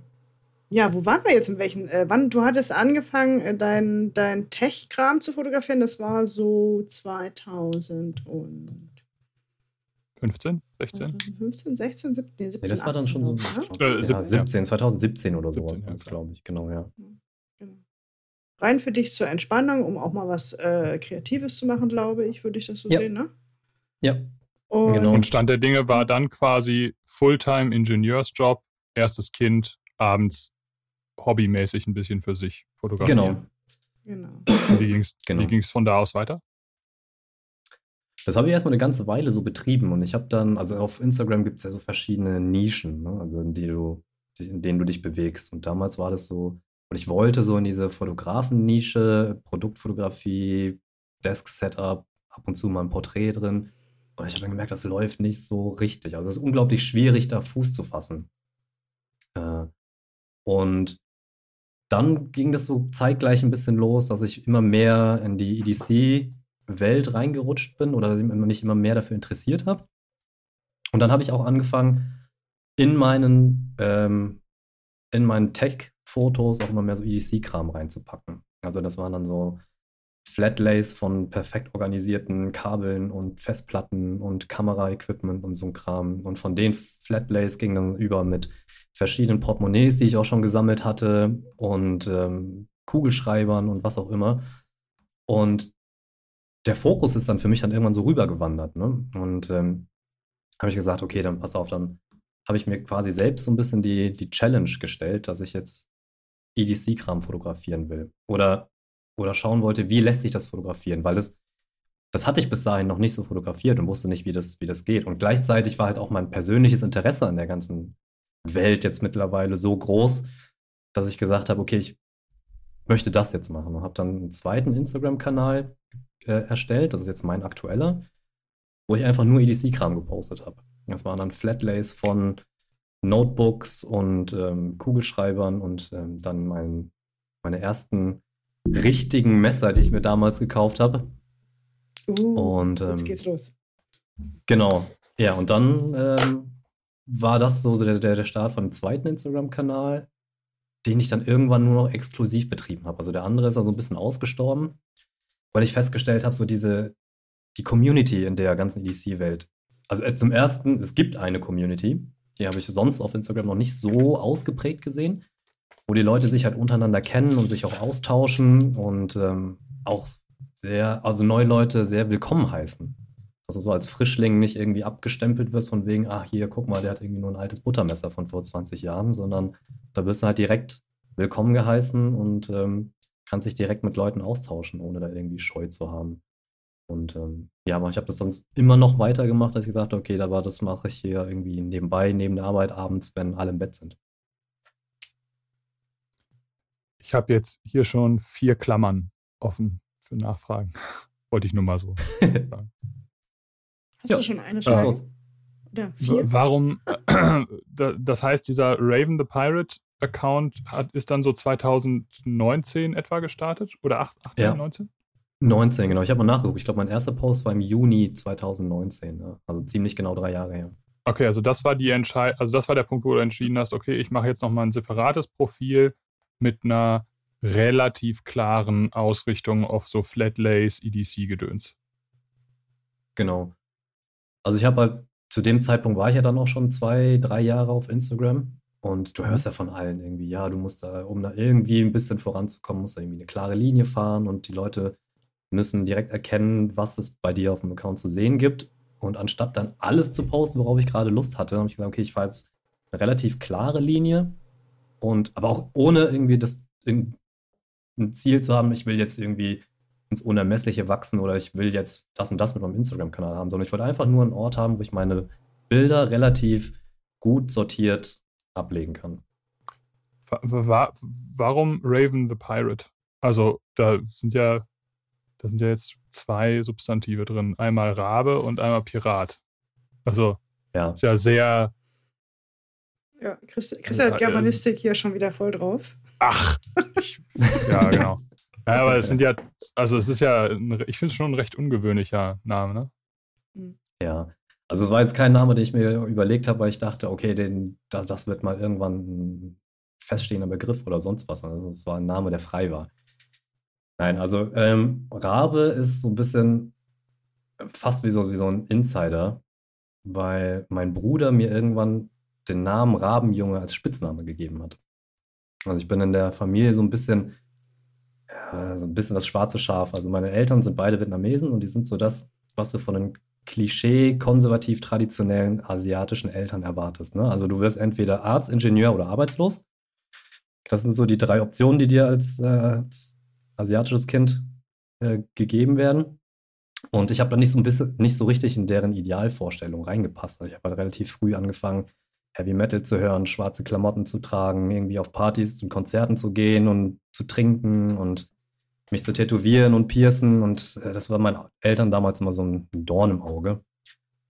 ja, wo waren wir jetzt? In welchen? Äh, wann? Du hattest angefangen, äh, dein, dein Tech-Kram zu fotografieren. Das war so 2000 und 15, 16? 2015, 16, 17, 17 ja, das war dann schon so ne? äh, ja, 17, 2017 oder sowas, ja, glaube ich, genau, ja. Genau. Rein für dich zur Entspannung, um auch mal was äh, Kreatives zu machen, glaube ich, würde ich das so ja. sehen, ne? Ja, Und, genau. und Stand der Dinge war dann quasi Fulltime Ingenieursjob, erstes Kind, abends hobbymäßig ein bisschen für sich fotografieren. Genau. genau. wie ging es genau. von da aus weiter? Das habe ich erstmal eine ganze Weile so betrieben und ich habe dann, also auf Instagram gibt es ja so verschiedene Nischen, ne? also in, die du, in denen du dich bewegst. Und damals war das so, und ich wollte so in diese Fotografen-Nische, Produktfotografie, Desk-Setup, ab und zu mal ein Porträt drin. Und ich habe dann gemerkt, das läuft nicht so richtig. Also es ist unglaublich schwierig, da Fuß zu fassen. Äh, und dann ging das so zeitgleich ein bisschen los, dass ich immer mehr in die EDC-Welt reingerutscht bin oder mich immer mehr dafür interessiert habe. Und dann habe ich auch angefangen, in meinen, ähm, in meinen Tech-Fotos auch immer mehr so EDC-Kram reinzupacken. Also das waren dann so Flatlays von perfekt organisierten Kabeln und Festplatten und Kameraequipment und so ein Kram. Und von den Flatlays ging dann über mit verschiedenen Portemonnaies, die ich auch schon gesammelt hatte und ähm, Kugelschreibern und was auch immer. Und der Fokus ist dann für mich dann irgendwann so rübergewandert. Ne? Und ähm, habe ich gesagt, okay, dann pass auf, dann habe ich mir quasi selbst so ein bisschen die, die Challenge gestellt, dass ich jetzt EDC-Kram fotografieren will. Oder, oder schauen wollte, wie lässt sich das fotografieren, weil das, das hatte ich bis dahin noch nicht so fotografiert und wusste nicht, wie das, wie das geht. Und gleichzeitig war halt auch mein persönliches Interesse an der ganzen Welt jetzt mittlerweile so groß, dass ich gesagt habe, okay, ich möchte das jetzt machen und habe dann einen zweiten Instagram-Kanal äh, erstellt. Das ist jetzt mein aktueller, wo ich einfach nur EDC-Kram gepostet habe. Das waren dann Flatlays von Notebooks und ähm, Kugelschreibern und ähm, dann mein, meine ersten richtigen Messer, die ich mir damals gekauft habe. Uh, und ähm, jetzt geht's los. Genau. Ja, und dann ähm, war das so der, der, der Start von dem zweiten Instagram-Kanal, den ich dann irgendwann nur noch exklusiv betrieben habe. Also der andere ist also ein bisschen ausgestorben, weil ich festgestellt habe, so diese, die Community in der ganzen EDC-Welt. Also äh, zum ersten, es gibt eine Community, die habe ich sonst auf Instagram noch nicht so ausgeprägt gesehen, wo die Leute sich halt untereinander kennen und sich auch austauschen und ähm, auch sehr, also neue Leute sehr willkommen heißen. Also so als Frischling nicht irgendwie abgestempelt wirst von wegen, ach hier, guck mal, der hat irgendwie nur ein altes Buttermesser von vor 20 Jahren, sondern da wirst du halt direkt willkommen geheißen und ähm, kannst dich direkt mit Leuten austauschen, ohne da irgendwie Scheu zu haben. Und ähm, ja, aber ich habe das sonst immer noch weitergemacht, als ich gesagt habe, okay, aber das mache ich hier irgendwie nebenbei, neben der Arbeit abends, wenn alle im Bett sind. Ich habe jetzt hier schon vier Klammern offen für Nachfragen. Wollte ich nur mal so sagen. Hast ja. du schon eine Frage? Oder vier? Warum, das heißt, dieser Raven the Pirate Account hat, ist dann so 2019 etwa gestartet? Oder 18, ja. 19? 19, genau. Ich habe mal nachgeguckt. Ich glaube, mein erster Post war im Juni 2019. Ne? Also ziemlich genau drei Jahre her. Okay, also das war die Entscheid also das war der Punkt, wo du entschieden hast, okay, ich mache jetzt nochmal ein separates Profil mit einer relativ klaren Ausrichtung auf so Flatlays, EDC-Gedöns. Genau. Also ich habe halt, zu dem Zeitpunkt war ich ja dann auch schon zwei, drei Jahre auf Instagram. Und du hörst ja von allen irgendwie, ja, du musst da, um da irgendwie ein bisschen voranzukommen, musst da irgendwie eine klare Linie fahren und die Leute müssen direkt erkennen, was es bei dir auf dem Account zu sehen gibt. Und anstatt dann alles zu posten, worauf ich gerade Lust hatte, habe ich gesagt, okay, ich fahre jetzt eine relativ klare Linie und aber auch ohne irgendwie das ein Ziel zu haben, ich will jetzt irgendwie ins Unermessliche wachsen oder ich will jetzt das und das mit meinem Instagram-Kanal haben, sondern ich wollte einfach nur einen Ort haben, wo ich meine Bilder relativ gut sortiert ablegen kann. Warum Raven the Pirate? Also, da sind ja, da sind ja jetzt zwei Substantive drin. Einmal Rabe und einmal Pirat. Also, ja. ist ja sehr. Ja, Christian Christ hat Germanistik hier schon wieder voll drauf. Ach, ich, ja, genau. Ja, aber es sind ja, also es ist ja, ein, ich finde es schon ein recht ungewöhnlicher Name, ne? Hm. Ja, also es war jetzt kein Name, den ich mir überlegt habe, weil ich dachte, okay, den, das, das wird mal irgendwann ein feststehender Begriff oder sonst was. Also es war ein Name, der frei war. Nein, also ähm, Rabe ist so ein bisschen fast wie so, wie so ein Insider, weil mein Bruder mir irgendwann den Namen Rabenjunge als Spitzname gegeben hat. Also ich bin in der Familie so ein bisschen ja, so ein bisschen das schwarze Schaf. Also meine Eltern sind beide Vietnamesen und die sind so das, was du von den Klischee konservativ traditionellen asiatischen Eltern erwartest. Ne? Also du wirst entweder Arzt, Ingenieur oder arbeitslos. Das sind so die drei Optionen, die dir als, äh, als asiatisches Kind äh, gegeben werden. Und ich habe da nicht so ein bisschen, nicht so richtig in deren Idealvorstellung reingepasst. Also ich habe halt relativ früh angefangen, Heavy Metal zu hören, schwarze Klamotten zu tragen, irgendwie auf Partys und Konzerten zu gehen und zu trinken und mich zu tätowieren und piercen. Und äh, das war meinen Eltern damals immer so ein Dorn im Auge.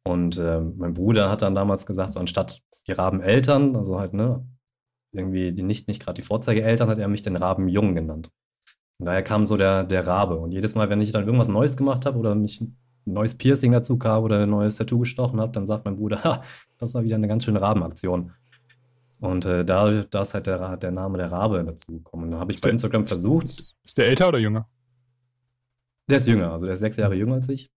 Und äh, mein Bruder hat dann damals gesagt, so anstatt die Rabeneltern, also halt, ne, irgendwie die nicht, nicht gerade die Vorzeigeeltern, hat er mich den Rabenjungen genannt. Und daher kam so der, der Rabe. Und jedes Mal, wenn ich dann irgendwas Neues gemacht habe oder mich ein neues Piercing dazu kam oder ein neues Tattoo gestochen habe, dann sagt mein Bruder, ha, das war wieder eine ganz schöne Rabenaktion. Und äh, da, da ist halt der, der Name der Rabe dazu gekommen. Und dann habe ich ist bei Instagram der, versucht. Ist, ist der älter oder jünger? Der ist jünger, also der ist sechs Jahre jünger als ich.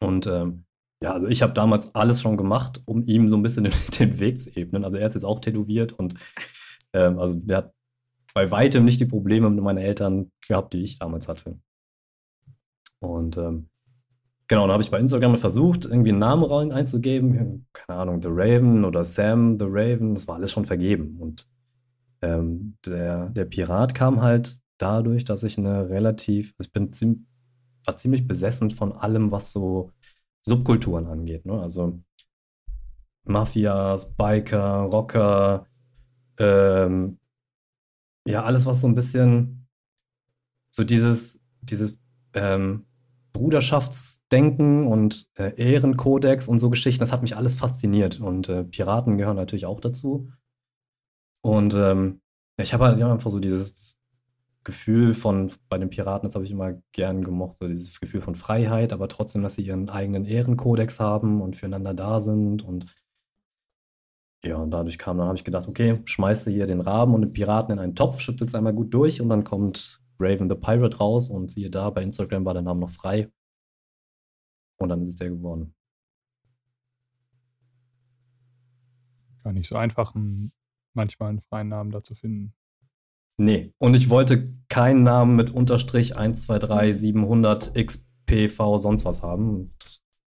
Und ähm, ja, also ich habe damals alles schon gemacht, um ihm so ein bisschen den, den, Weg zu ebnen. Also er ist jetzt auch tätowiert und ähm, also der hat bei weitem nicht die Probleme mit meinen Eltern gehabt, die ich damals hatte. Und ähm, genau, dann habe ich bei Instagram versucht, irgendwie einen Namen rein einzugeben. Keine Ahnung, The Raven oder Sam The Raven. Das war alles schon vergeben. Und ähm, der, der Pirat kam halt dadurch, dass ich eine relativ, also ich bin ziemlich, war ziemlich besessen von allem, was so Subkulturen angeht. Ne? Also Mafias, Biker, Rocker, ähm, ja, alles, was so ein bisschen so dieses, dieses ähm, Bruderschaftsdenken und äh, Ehrenkodex und so Geschichten, das hat mich alles fasziniert. Und äh, Piraten gehören natürlich auch dazu. Und ähm, ich habe halt einfach so dieses Gefühl von, bei den Piraten, das habe ich immer gern gemocht, so dieses Gefühl von Freiheit, aber trotzdem, dass sie ihren eigenen Ehrenkodex haben und füreinander da sind und ja, und dadurch kam, dann habe ich gedacht, okay, schmeiße hier den Raben und den Piraten in einen Topf, schüttelt es einmal gut durch und dann kommt Raven the Pirate raus und siehe da, bei Instagram war der Name noch frei. Und dann ist es der geworden. Gar nicht so einfach, manchmal einen freien Namen da zu finden. Nee, und ich wollte keinen Namen mit Unterstrich 123 700 XPV sonst was haben.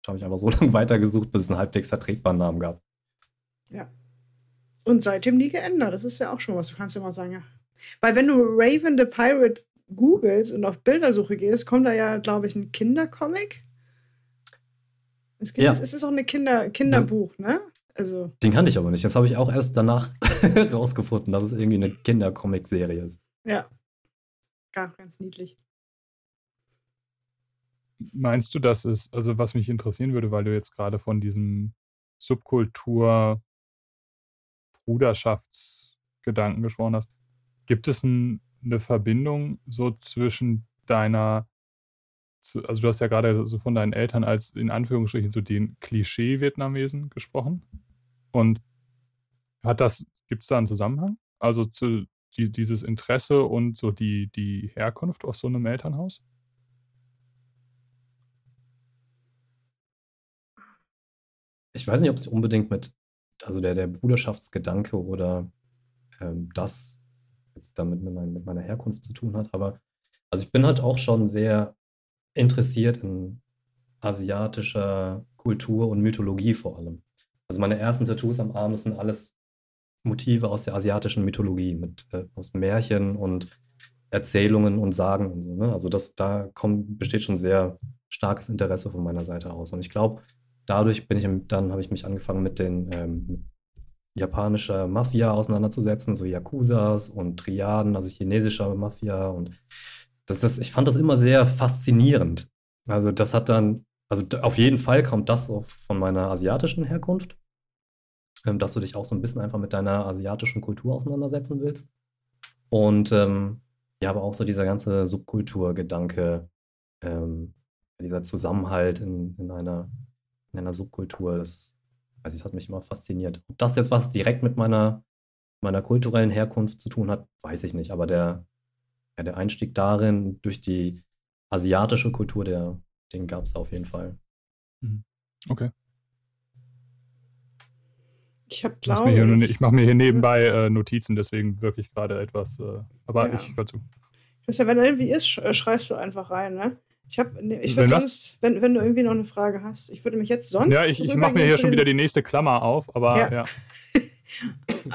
Da habe ich einfach so lange weitergesucht, bis es einen halbwegs vertretbaren Namen gab. Ja. Und seitdem nie geändert. Das ist ja auch schon was. Du kannst ja mal sagen, ja. Weil wenn du Raven the Pirate googelst und auf Bildersuche gehst, kommt da ja, glaube ich, ein Kindercomic. Es, gibt, ja. es ist auch ein Kinder, Kinderbuch, ne? Also. Den kannte ich aber nicht. Das habe ich auch erst danach rausgefunden, dass es irgendwie eine Kindercomic-Serie ist. Ja. Ganz, ganz niedlich. Meinst du, dass es, also was mich interessieren würde, weil du jetzt gerade von diesem Subkultur Bruderschaftsgedanken gesprochen hast. Gibt es ein, eine Verbindung so zwischen deiner, also du hast ja gerade so von deinen Eltern als in Anführungsstrichen so den Klischee-Vietnamesen gesprochen. Und hat das, gibt es da einen Zusammenhang? Also zu die, dieses Interesse und so die, die Herkunft aus so einem Elternhaus? Ich weiß nicht, ob es unbedingt mit also der, der Bruderschaftsgedanke oder ähm, das jetzt damit mit, mein, mit meiner Herkunft zu tun hat. Aber also ich bin halt auch schon sehr interessiert in asiatischer Kultur und Mythologie vor allem. Also meine ersten Tattoos am Arm sind alles Motive aus der asiatischen Mythologie, mit, äh, aus Märchen und Erzählungen und Sagen und so. Ne? Also das, da kommt, besteht schon sehr starkes Interesse von meiner Seite aus. Und ich glaube, dadurch bin ich, dann habe ich mich angefangen mit den ähm, japanischer Mafia auseinanderzusetzen, so Yakuzas und Triaden, also chinesischer Mafia und das, das, ich fand das immer sehr faszinierend. Also das hat dann, also auf jeden Fall kommt das auch von meiner asiatischen Herkunft, ähm, dass du dich auch so ein bisschen einfach mit deiner asiatischen Kultur auseinandersetzen willst. Und ähm, ja, aber auch so dieser ganze Subkulturgedanke, ähm, dieser Zusammenhalt in, in einer in einer Subkultur. Das, also das hat mich immer fasziniert. Ob das jetzt was direkt mit meiner, meiner kulturellen Herkunft zu tun hat, weiß ich nicht. Aber der, ja, der Einstieg darin durch die asiatische Kultur, der, den gab es auf jeden Fall. Mhm. Okay. Ich habe glaube ich. Ich mache mir hier nebenbei äh, Notizen, deswegen wirklich gerade etwas. Äh, aber ja. ich höre zu. Christian, wenn da irgendwie ist, schreist du einfach rein, ne? Ich, hab, ne, ich würde sonst, wenn, wenn du irgendwie noch eine Frage hast, ich würde mich jetzt sonst. Ja, ich, ich mache mir hier schon wieder die nächste Klammer auf, aber ja. ja.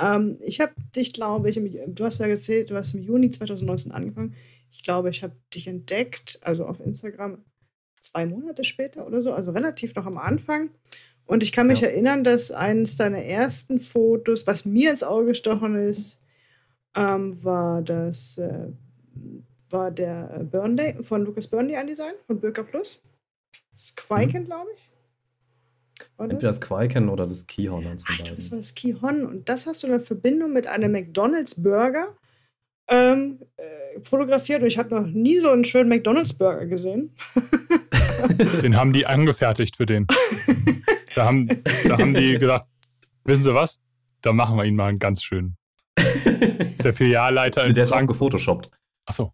ähm, ich habe dich, glaube ich, du hast ja erzählt, du hast im Juni 2019 angefangen. Ich glaube, ich habe dich entdeckt, also auf Instagram, zwei Monate später oder so, also relativ noch am Anfang. Und ich kann mich ja. erinnern, dass eines deiner ersten Fotos, was mir ins Auge gestochen ist, ähm, war das äh, war der Burnley von Lucas Burnley ein Design von Böker Plus. Das Quaiken, mhm. glaube ich. Oder? Entweder das Quaiken oder das Keyhorn. Ach, das war das Keyhorn. Und das hast du in Verbindung mit einem McDonalds Burger ähm, äh, fotografiert. Und ich habe noch nie so einen schönen McDonalds Burger gesehen. den haben die angefertigt für den. Da haben, da haben die gesagt, wissen Sie was? Da machen wir ihn mal einen ganz schönen. Das ist der Filialleiter in Der ist auch gefotoshoppt. Achso.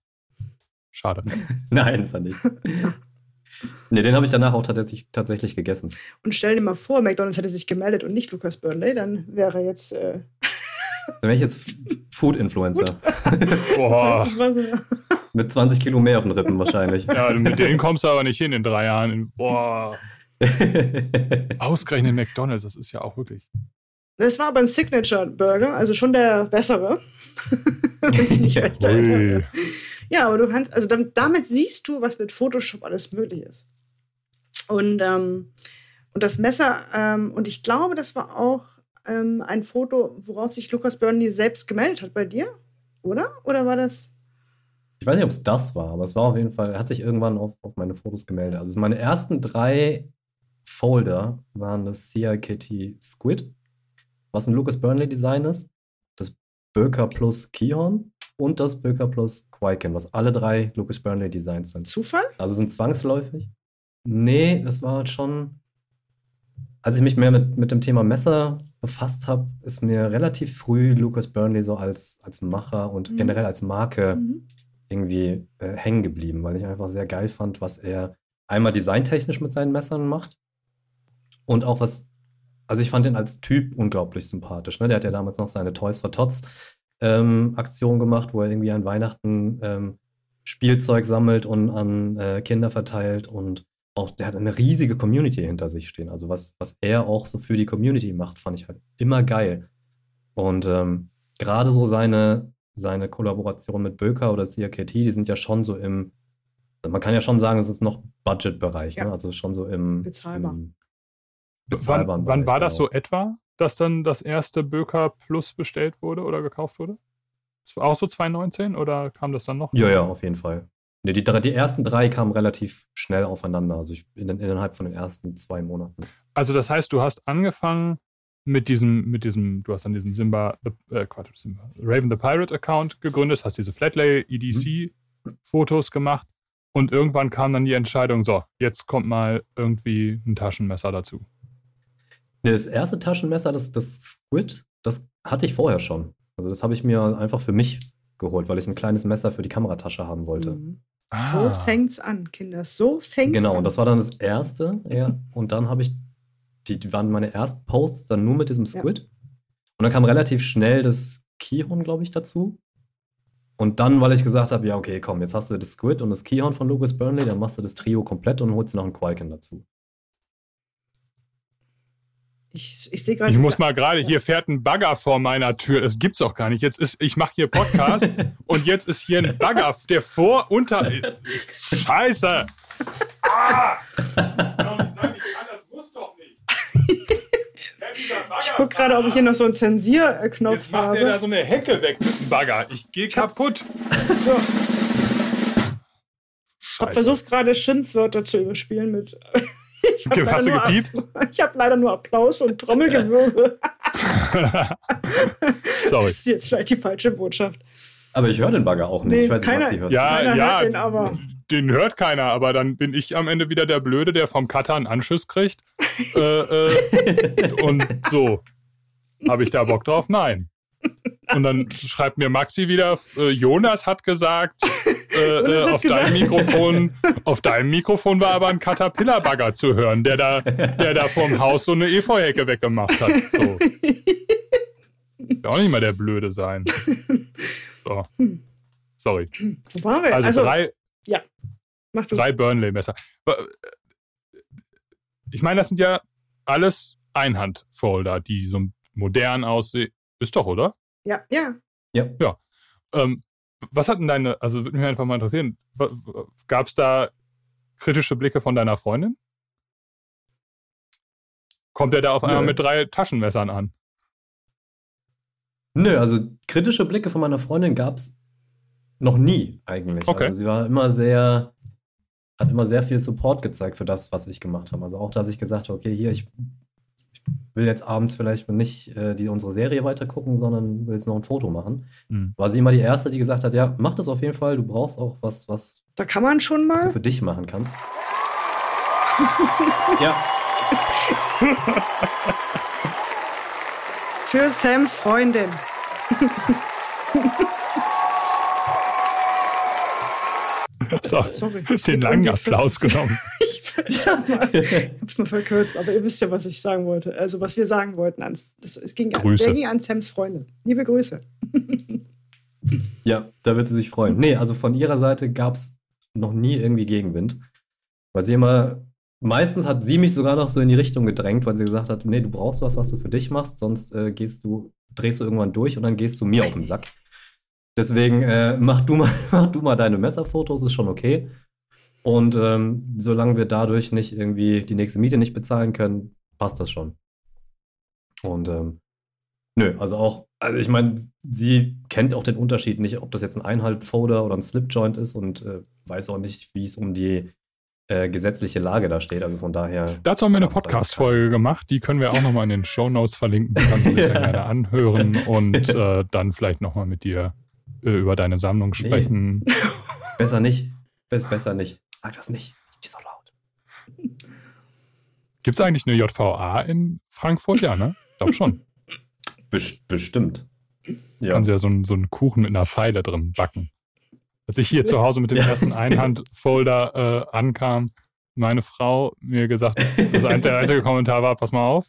Schade. Nein, ist er nicht. Ne, den habe ich danach auch tatsächlich, tatsächlich gegessen. Und stell dir mal vor, McDonalds hätte sich gemeldet und nicht Lucas Burnley, dann wäre jetzt. Äh dann wäre ich jetzt Food-Influencer. Boah. Das heißt, Mit 20 Kilo mehr auf den Rippen wahrscheinlich. Ja, mit denen kommst du aber nicht hin in drei Jahren. Boah. Ausgerechnet McDonalds, das ist ja auch wirklich. Das war aber ein Signature-Burger, also schon der bessere. Wenn ich nicht recht erinnere. Ja, aber du kannst, also damit, damit, siehst du, was mit Photoshop alles möglich ist. Und, ähm, und das Messer, ähm, und ich glaube, das war auch ähm, ein Foto, worauf sich Lukas Burnley selbst gemeldet hat bei dir, oder? Oder war das? Ich weiß nicht, ob es das war, aber es war auf jeden Fall, er hat sich irgendwann auf, auf meine Fotos gemeldet. Also meine ersten drei Folder waren das CIKT Squid, was ein Lucas Burnley Design ist, Böker Plus Keyhorn und das Böker Plus Quaiken, was alle drei Lucas Burnley Designs sind. Zufall? Also sind zwangsläufig. Nee, das war halt schon. Als ich mich mehr mit, mit dem Thema Messer befasst habe, ist mir relativ früh Lucas Burnley so als, als Macher und mhm. generell als Marke mhm. irgendwie äh, hängen geblieben, weil ich einfach sehr geil fand, was er einmal designtechnisch mit seinen Messern macht und auch was, also ich fand ihn als Typ unglaublich sympathisch. Ne? Der hat ja damals noch seine Toys for Tots ähm, Aktion gemacht, wo er irgendwie an Weihnachten ähm, Spielzeug sammelt und an äh, Kinder verteilt und auch der hat eine riesige Community hinter sich stehen. Also was, was er auch so für die Community macht, fand ich halt immer geil. Und ähm, gerade so seine, seine Kollaboration mit Böker oder CRKT, die sind ja schon so im, man kann ja schon sagen, es ist noch Budgetbereich, ja. ne? also schon so im bezahlbar. Im bezahlbaren wann, wann war das genau. so etwa? dass dann das erste Böker Plus bestellt wurde oder gekauft wurde? Das war auch so 2019 oder kam das dann noch? Ja, ja, auf jeden Fall. Nee, die, die ersten drei kamen relativ schnell aufeinander, also ich, in, innerhalb von den ersten zwei Monaten. Also das heißt, du hast angefangen mit diesem, mit diesem, du hast dann diesen Simba, äh, Quatsch, Simba, Raven the Pirate Account gegründet, hast diese Flatlay EDC mhm. Fotos gemacht und irgendwann kam dann die Entscheidung, so, jetzt kommt mal irgendwie ein Taschenmesser dazu. Nee, das erste Taschenmesser, das, das Squid, das hatte ich vorher schon. Also das habe ich mir einfach für mich geholt, weil ich ein kleines Messer für die Kameratasche haben wollte. Mhm. Ah. So fängt's an, Kinder. So fängt's genau, an. Genau, und das war dann das erste, ja. Und dann habe ich, die, die, waren meine ersten Posts dann nur mit diesem Squid. Ja. Und dann kam relativ schnell das Keyhorn, glaube ich, dazu. Und dann, weil ich gesagt habe, ja, okay, komm, jetzt hast du das Squid und das Keyhorn von Lucas Burnley, dann machst du das Trio komplett und holst noch einen Quaken dazu. Ich, ich sehe gerade. Ich muss mal gerade, hier fährt ein Bagger vor meiner Tür. Das gibt's auch gar nicht. Jetzt ist, ich mache hier Podcast und jetzt ist hier ein Bagger, der vor, unter. Scheiße! Ah! Ich gucke gerade, ob ich hier noch so einen Zensierknopf Jetzt macht habe. der da so eine Hecke weg mit dem Bagger. Ich gehe kaputt. Ja. Ich habe versucht, gerade Schimpfwörter zu überspielen mit. Ich habe Hast du gepiept? hab leider nur Applaus und Trommelgewirbel. Sorry. Das ist jetzt vielleicht die falsche Botschaft. Aber ich höre den Bagger auch nicht. Nee, ich weiß keiner, nicht, was ja, keiner ja, hört den aber. Den hört keiner, aber dann bin ich am Ende wieder der Blöde, der vom Cutter einen Anschluss kriegt. äh, äh, und so. Habe ich da Bock drauf? Nein. Und dann schreibt mir Maxi wieder, äh, Jonas hat gesagt, äh, äh, auf gesagt. deinem Mikrofon, auf deinem Mikrofon war aber ein Caterpillar-Bagger zu hören, der da, der da vom Haus so eine Efeuhecke weggemacht hat. So. Will auch nicht mal der Blöde sein. So. Sorry. Wo waren wir? Also, also drei, ja. Mach du. Drei Burnley-Messer. Ich meine, das sind ja alles Einhandfolder, die so modern aussehen. Ist doch, oder? Ja, ja. Ja. Ja. Ähm, was hatten deine, also würde mich einfach mal interessieren, gab es da kritische Blicke von deiner Freundin? Kommt er da auf einmal Nö. mit drei Taschenmessern an? Nö, also kritische Blicke von meiner Freundin gab es noch nie eigentlich. Okay. Also sie war immer sehr, hat immer sehr viel Support gezeigt für das, was ich gemacht habe. Also auch, dass ich gesagt habe, okay, hier, ich, ich will jetzt abends vielleicht nicht äh, die, unsere Serie weitergucken, sondern will jetzt noch ein Foto machen. Mhm. War sie immer die Erste, die gesagt hat, ja, mach das auf jeden Fall, du brauchst auch was, was, da kann man schon mal. was du für dich machen kannst. ja. Für Sams Freundin. So, Sorry, den langen Applaus genommen. ich hab's mal verkürzt, aber ihr wisst ja, was ich sagen wollte. Also, was wir sagen wollten. Ans, das, es ging Grüße. An, ging an Sams Freundin. Liebe Grüße. ja, da wird sie sich freuen. Nee, also von ihrer Seite gab es noch nie irgendwie Gegenwind. Weil sie immer Meistens hat sie mich sogar noch so in die Richtung gedrängt, weil sie gesagt hat, nee, du brauchst was, was du für dich machst, sonst äh, gehst du, drehst du irgendwann durch und dann gehst du mir auf den Sack. Deswegen äh, mach, du mal, mach du mal deine Messerfotos, ist schon okay. Und ähm, solange wir dadurch nicht irgendwie die nächste Miete nicht bezahlen können, passt das schon. Und ähm, nö, also auch, also ich meine, sie kennt auch den Unterschied nicht, ob das jetzt ein Einhaltfolder oder ein Slipjoint ist und äh, weiß auch nicht, wie es um die äh, gesetzliche Lage da steht. Also von daher. Dazu haben wir eine Podcast-Folge gemacht, die können wir auch nochmal in den Show Notes verlinken. Die kannst du sich dann gerne anhören und äh, dann vielleicht nochmal mit dir äh, über deine Sammlung sprechen. Nee. besser nicht. Ist besser nicht. Sag das nicht. Nicht so laut. Gibt es eigentlich eine JVA in Frankfurt? Ja, ne? Ich glaube schon. Best bestimmt. Ja. Kann sie ja so, einen, so einen Kuchen mit einer Pfeile drin backen. Als ich hier zu Hause mit dem ersten Einhandfolder äh, ankam, meine Frau mir gesagt, also der einzige Kommentar war, pass mal auf,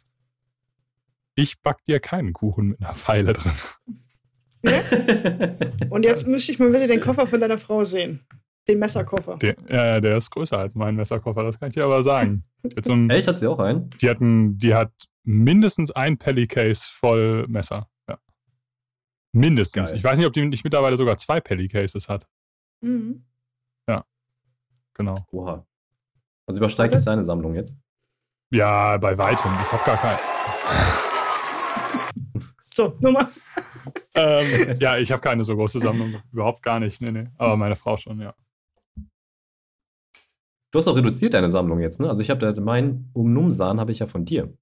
ich back dir keinen Kuchen mit einer Pfeile drin. Ja? Und jetzt müsste ich mal bitte den Koffer von deiner Frau sehen. Den Messerkoffer. Der, ja, der ist größer als mein Messerkoffer, das kann ich dir aber sagen. Echt, hat sie auch einen? Die, hatten, die hat mindestens ein Pelly-Case voll Messer. Ja. Mindestens. Geil. Ich weiß nicht, ob die nicht mittlerweile sogar zwei Pelly-Cases hat. Mhm. Ja, genau. Oha. Also übersteigt es deine Sammlung jetzt? Ja, bei weitem. Ich habe gar keinen. So, Nummer. ähm, ja, ich habe keine so große Sammlung. Überhaupt gar nicht. Nee, nee. Aber meine Frau schon, ja. Du hast auch reduziert deine Sammlung jetzt, ne? Also ich habe mein Umnumsan habe ich ja von dir.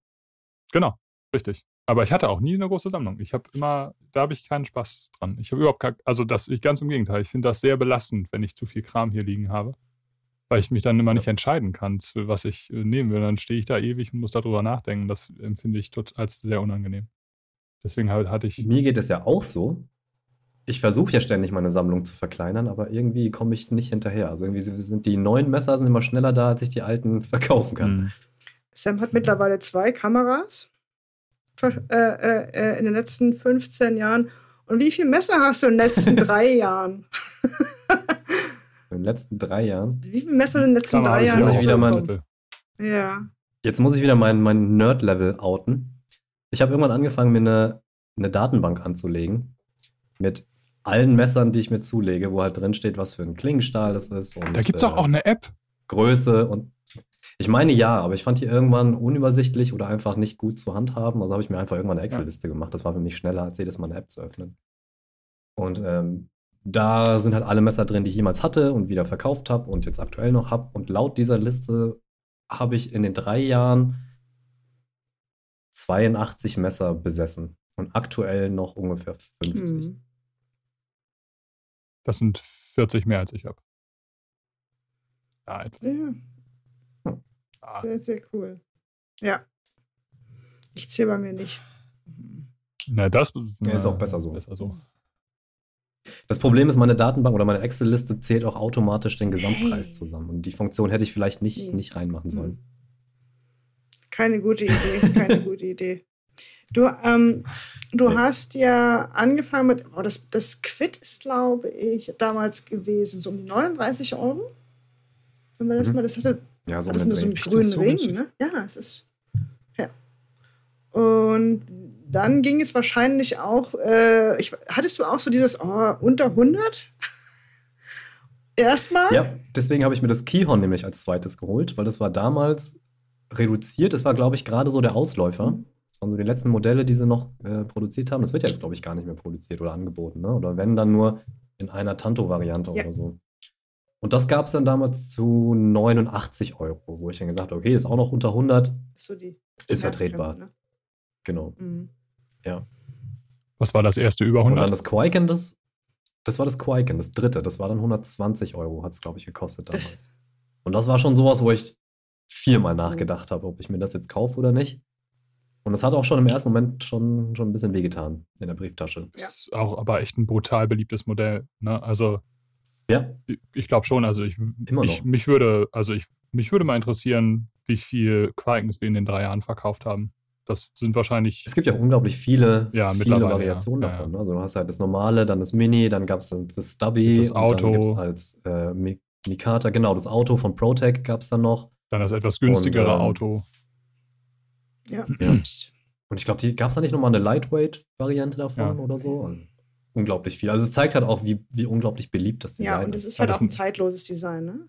Genau, richtig. Aber ich hatte auch nie eine große Sammlung. Ich habe immer, da habe ich keinen Spaß dran. Ich habe überhaupt kein, also das, ich ganz im Gegenteil. Ich finde das sehr belastend, wenn ich zu viel Kram hier liegen habe. Weil ich mich dann immer nicht entscheiden kann, was ich äh, nehmen will. Dann stehe ich da ewig und muss darüber nachdenken. Das empfinde ich als sehr unangenehm. Deswegen hatte ich. Mir geht es ja auch so. Ich versuche ja ständig meine Sammlung zu verkleinern, aber irgendwie komme ich nicht hinterher. Also irgendwie sind die neuen Messer sind immer schneller da, als ich die alten verkaufen kann. Mhm. Sam hat mittlerweile zwei Kameras äh, äh, äh, in den letzten 15 Jahren. Und wie viele Messer hast du in den letzten drei Jahren? in den letzten drei Jahren? Wie viele Messer in den letzten drei Jahren? Muss ich wieder mein, ja. Jetzt muss ich wieder mein, mein Nerd-Level outen. Ich habe irgendwann angefangen, mir eine, eine Datenbank anzulegen mit allen Messern, die ich mir zulege, wo halt drin steht, was für ein Klingenstahl das ist. Und, da gibt es äh, auch eine App. Größe und ich meine ja, aber ich fand die irgendwann unübersichtlich oder einfach nicht gut zu handhaben. Also habe ich mir einfach irgendwann eine Excel-Liste ja. gemacht. Das war für mich schneller, als jedes Mal eine App zu öffnen. Und ähm, da sind halt alle Messer drin, die ich jemals hatte und wieder verkauft habe und jetzt aktuell noch habe. Und laut dieser Liste habe ich in den drei Jahren 82 Messer besessen und aktuell noch ungefähr 50. Mhm. Das sind 40 mehr, als ich habe. Ja, ja. Ah. Sehr, sehr cool. Ja. Ich zähle bei mir nicht. Na, das ja, ist auch besser so. besser so. Das Problem ist, meine Datenbank oder meine Excel-Liste zählt auch automatisch den Gesamtpreis hey. zusammen. Und die Funktion hätte ich vielleicht nicht, nicht reinmachen hm. sollen. Keine gute Idee, keine gute Idee. Du, ähm, du nee. hast ja angefangen mit, oh, das, das Quid ist, glaube ich, damals gewesen, so um die 39 Euro. Wenn man das mhm. mal, das hatte, ja, so, das so einen grünen so Ring, ne? Ja, es ist. Ja. Und dann ging es wahrscheinlich auch, äh, ich, hattest du auch so dieses oh, unter 100? Erstmal? Ja, deswegen habe ich mir das Keyhorn nämlich als zweites geholt, weil das war damals reduziert. Das war, glaube ich, gerade so der Ausläufer. Das waren so die letzten Modelle, die sie noch äh, produziert haben. Das wird ja jetzt, glaube ich, gar nicht mehr produziert oder angeboten. Ne? Oder wenn dann nur in einer Tanto-Variante ja. oder so. Und das gab es dann damals zu 89 Euro, wo ich dann gesagt habe, okay, ist auch noch unter 100. So die, die ist vertretbar. Ne? Genau. Mhm. Ja. Was war das erste über 100? Und dann das Quaiken, das das war das Quaiken, das dritte. Das war dann 120 Euro, hat es, glaube ich, gekostet damals. Das und das war schon sowas, wo ich viermal nachgedacht habe, ob ich mir das jetzt kaufe oder nicht. Und das hat auch schon im ersten Moment schon, schon ein bisschen wehgetan in der Brieftasche. Ist auch aber echt ein brutal beliebtes Modell. Ne? Also, ja. ich, ich glaube schon, also ich, Immer ich, mich würde, also ich, mich würde mal interessieren, wie viel Quikens wir in den drei Jahren verkauft haben. Das sind wahrscheinlich. Es gibt ja unglaublich viele, ja, viele Variationen ja. davon. Ja, also du hast halt das normale, dann das Mini, dann gab es das Stubby, das Auto. Und dann als äh, Mikata, genau, das Auto von ProTech gab es dann noch. Dann das etwas günstigere und, ähm, Auto. Ja. Und ich glaube, gab es da nicht nochmal eine Lightweight-Variante davon oder so? Also, unglaublich viel. Also es zeigt halt auch, wie, wie unglaublich beliebt das Design ist. Ja, und es ist halt auch ein zeitloses Design, ne?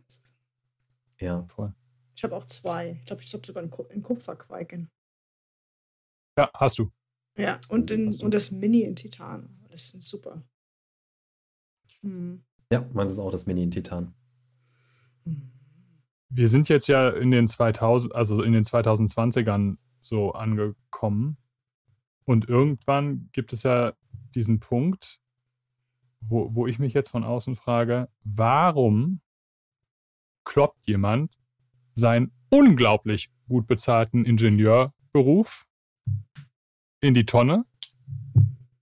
Ja. Voll. Ich habe auch zwei. Ich glaube, ich habe sogar in Kupferqueiken. Ja, hast du. Ja, und, in, und das Mini in Titan. Das ist super. Hm. Ja, meins ist auch das Mini in Titan. Hm. Wir sind jetzt ja in den 2000, also in den 2020ern so angekommen. Und irgendwann gibt es ja diesen Punkt, wo, wo ich mich jetzt von außen frage, warum kloppt jemand seinen unglaublich gut bezahlten Ingenieurberuf in die Tonne